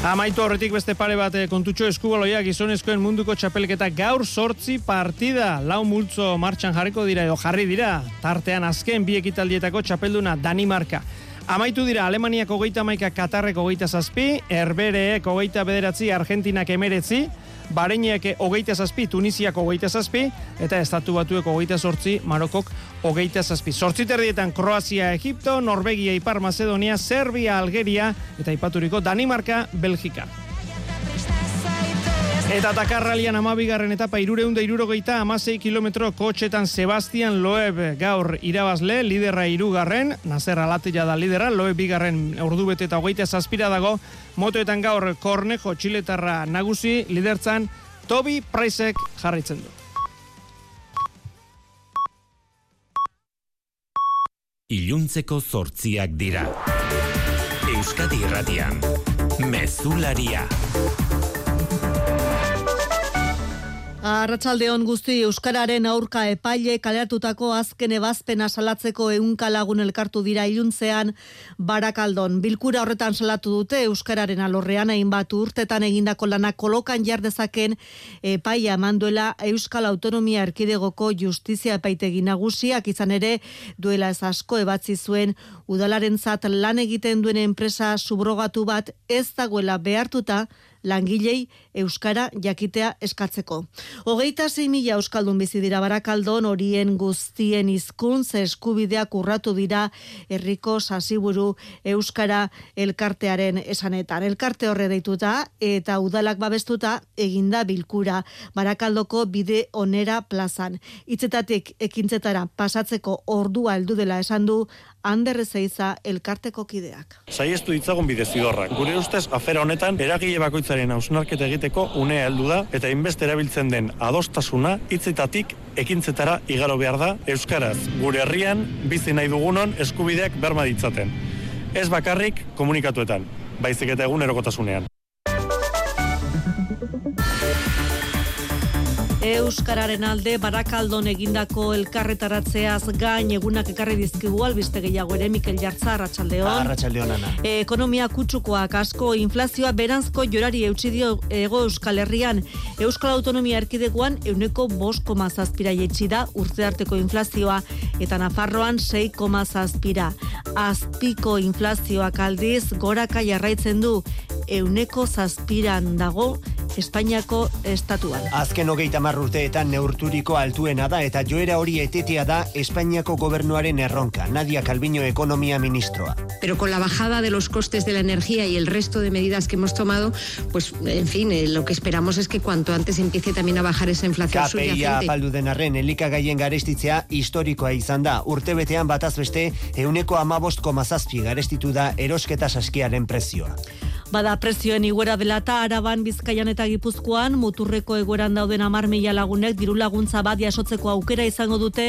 S51: Amaitu horretik beste pare bat eh, kontutxo eskubaloia gizonezkoen munduko txapelketa gaur sortzi partida. Lau multzo martxan jarriko dira edo jarri dira. Tartean azken bi ekitaldietako txapelduna Danimarka. Amaitu dira Alemaniako hogeita maika Katarreko hogeita zazpi, Herbereek hogeita bederatzi, Argentinak emeretzi, Bareinek hogeita zazpi, Tunisiako hogeita zazpi, eta Estatu Batuek hogeita sortzi, Marokok hogeita zazpi. Sortziterdietan Kroazia, Egipto, Norvegia, Ipar Macedonia, Serbia, Algeria, eta ipaturiko Danimarka, Belgika. Eta Takarralian amabigarren etapa irureunda irurogeita amasei kilometro kotxetan Sebastian Loeb gaur irabazle, liderra irugarren, Nazer Alatilla da lidera, Loeb bigarren ordu bete eta hogeita zazpira dago, motoetan gaur Kornejo Txiletarra nagusi, lidertzan Tobi Praisek jarraitzen du.
S32: Iluntzeko zortziak dira. Euskadi Irratian. Mezularia.
S1: Arratsaldeon guzti Euskararen aurka epaile kaleratutako azken ebazpena salatzeko ehunka lagun elkartu dira iluntzean Barakaldon. Bilkura horretan salatu dute Euskararen alorrean hainbat urtetan egindako lana kolokan jar dezaken epaia emanduela Euskal Autonomia Erkidegoko Justizia Epaitegi Nagusiak izan ere duela ez asko ebatzi zuen udalarentzat lan egiten duen enpresa subrogatu bat ez dagoela behartuta langilei euskara jakitea eskatzeko. Hogeita zei mila euskaldun bizi dira barakaldon horien guztien hizkuntz eskubideak urratu dira herriko sasiburu euskara elkartearen esanetan. Elkarte horre deituta eta udalak babestuta eginda bilkura barakaldoko bide onera plazan. Hitzetatik ekintzetara pasatzeko ordua heldu dela esan du Ander Ezeiza elkarteko kideak.
S29: Saiestu ditzagun bide zidorrak. Gure ustez, afera honetan, eragile bakoitzaren hausnarketa egiteko unea heldu da, eta inbeste erabiltzen den adostasuna hitzetatik ekintzetara igaro behar da, Euskaraz, gure herrian, bizi nahi dugunon eskubideak berma ditzaten. Ez bakarrik komunikatuetan, baizik eta egun
S1: Euskararen alde barakaldon egindako elkarretaratzeaz gain egunak ekarri dizkigu albiste gehiago ere Mikel Jartza Arratsaldeon.
S3: Arratsaldeon ana.
S1: E, ekonomia kutsukoak asko inflazioa beranzko jorari eutsi dio ego Euskal Herrian. Euskal Autonomia Erkidegoan euneko bost koma zazpira jetxi da urte arteko inflazioa eta Nafarroan 6 zazpira. Azpiko inflazioak aldiz goraka jarraitzen du euneko zazpiran dago Espainiako estatuan.
S3: Azken hogeita mar urteetan neurturiko altuena da eta joera hori etetea da Espainiako gobernuaren erronka. Nadia Calviño, ekonomia ministroa.
S4: Pero con la bajada de los costes de la energía y el resto de medidas que hemos tomado, pues, en fin, eh, lo que esperamos es que cuanto antes empiece también a bajar esa inflación
S3: KPIa
S4: subyacente.
S3: apaldu den arren, elikagaien garestitzea historikoa izan da. Urtebetean bataz beste, euneko amabost komazazpi garestitu da erosketa saskiaren prezioa.
S1: Bada prezioen iguera dela eta araban bizkaian eta gipuzkoan muturreko egoeran dauden amar mila lagunek diru laguntza bat jasotzeko aukera izango dute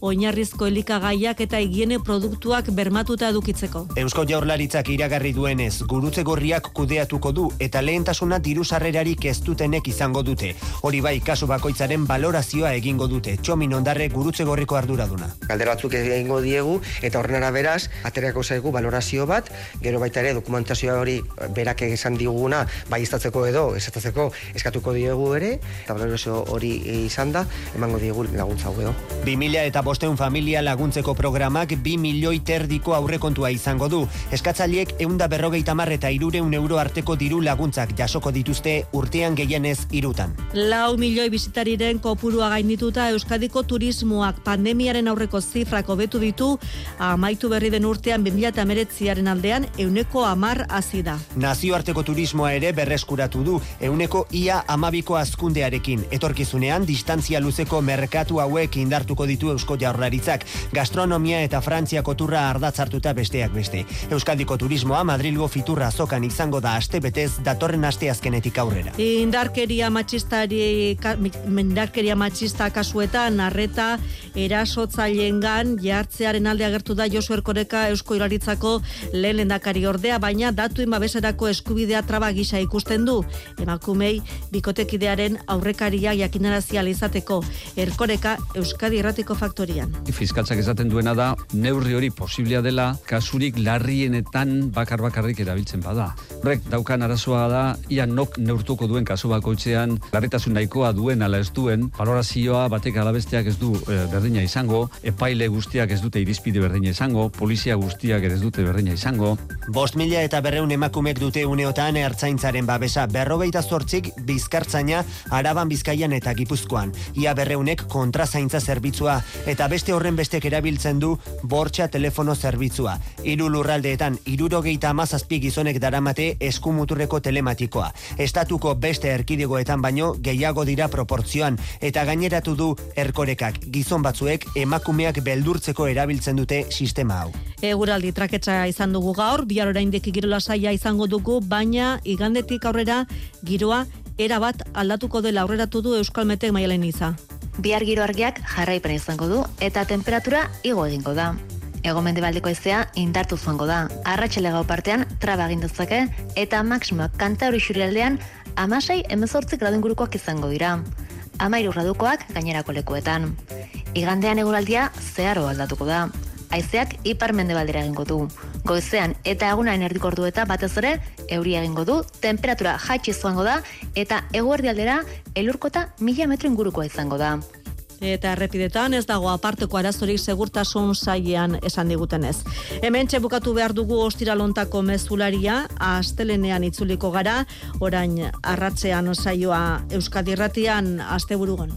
S1: oinarrizko elikagaiak eta higiene produktuak bermatuta edukitzeko.
S3: Eusko Jaurlaritzak iragarri duenez, gurutze gorriak kudeatuko du eta lehentasuna diru sarrerarik ez dutenek izango dute. Hori bai, kasu bakoitzaren balorazioa egingo dute. Txomin ondarre gurutze gorriko arduraduna.
S5: Galdera batzuk egingo diegu eta horren araberaz aterako zaigu valorazio bat, gero baita ere dokumentazioa hori berak esan diguna baiestatzeko edo esatatzeko eskatuko diegu ere eta valorazio hori izan da emango diegu laguntza hau edo.
S3: 2000 eta Bosteun familia laguntzeko programak bi milioi terdiko aurrekontua izango du. Eskatzaliek eunda berrogeita mar eta irureun euro arteko diru laguntzak jasoko dituzte urtean gehienez irutan.
S1: Lau milioi bizitariren kopurua gaindituta Euskadiko turismoak pandemiaren aurreko zifrak hobetu ditu amaitu berri den urtean 2019aren aldean euneko amar hasi da.
S3: Nazioarteko turismoa ere berreskuratu du euneko ia amabiko azkundearekin. Etorkizunean distantzia luzeko merkatu hauek indartuko ditu Eusko Jaurlaritzak. Gastronomia eta Frantziako turra ardatzartuta besteak beste. Euskadiko turismoa Madrilgo fiturra azokan izango da aste betez datorren aste azkenetik aurrera.
S1: Indarkeria matxistari indarkeria matxista kasuetan arreta erasotzailengan jartzearen alde agertu da Josu Erkoreka Eusko Iraritzako lehen lehendakari ordea, baina datu babeserako eskubidea traba gisa ikusten du. Emakumei bikotekidearen aurrekaria jakinarazi izateko Erkoreka Euskadi Erratiko Faktorian.
S27: Fiskaltzak esaten duena da, neurri hori posiblea dela, kasurik larrienetan bakar bakarrik erabiltzen bada. Horrek daukan arazoa da, ia nok neurtuko duen kasu bakoitzean, larritasun nahikoa duen ala ez duen, valorazioa batek alabesteak ez du e, berdina izango, epaile guztiak ez dute irizpide berdina izango, polizia guztiak ez dute berdina izango.
S3: Bost mila eta berreun emakumek dute uneotan ertzaintzaren babesa berrogeita zortzik bizkartzaina araban bizkaian eta gipuzkoan. Ia berreunek kontrazaintza zerbitzua eta beste horren bestek erabiltzen du bortxa telefono zerbitzua. Hiru lurraldeetan irurogeita amazazpi gizonek daramate eskumuturreko telematikoa. Estatuko beste erkidegoetan baino gehiago dira proportzioan eta gaineratu du erkorekak gizon batzuek emakumeak beldurtzeko erabiltzen dute sistema hau.
S1: Eguraldi traketsa izan dugu gaur, bihar oraindik girola saia izango dugu, baina igandetik aurrera giroa erabat aldatuko dela aurreratu du Euskal Metek maialen iza.
S9: Bihar giro argiak jarraipena izango du eta temperatura igo egingo da. Ego mendebaldeko ezea indartu zango da. Arratxele gau partean traba egin eta maksimoak kanta hori xurialdean amasei emezortzik gradu ingurukoak izango dira. Amairu gradukoak gainerako lekuetan. Igandean eguraldia zeharo aldatuko da. Haizeak ipar mendebaldera egingo du. Goizean eta egunaren erdiko ordu eta batez ere euria egingo du, temperatura jaitsi zoango da eta eguerdialdera elurkota mila metro ingurukoa izango da.
S1: Eta errepidetan ez dago aparteko arazorik segurtasun sailean esan digutenez. Hemen bukatu behar dugu ostiralontako mezularia, astelenean itzuliko gara, orain arratzean saioa Euskadi Erratian asteburugon.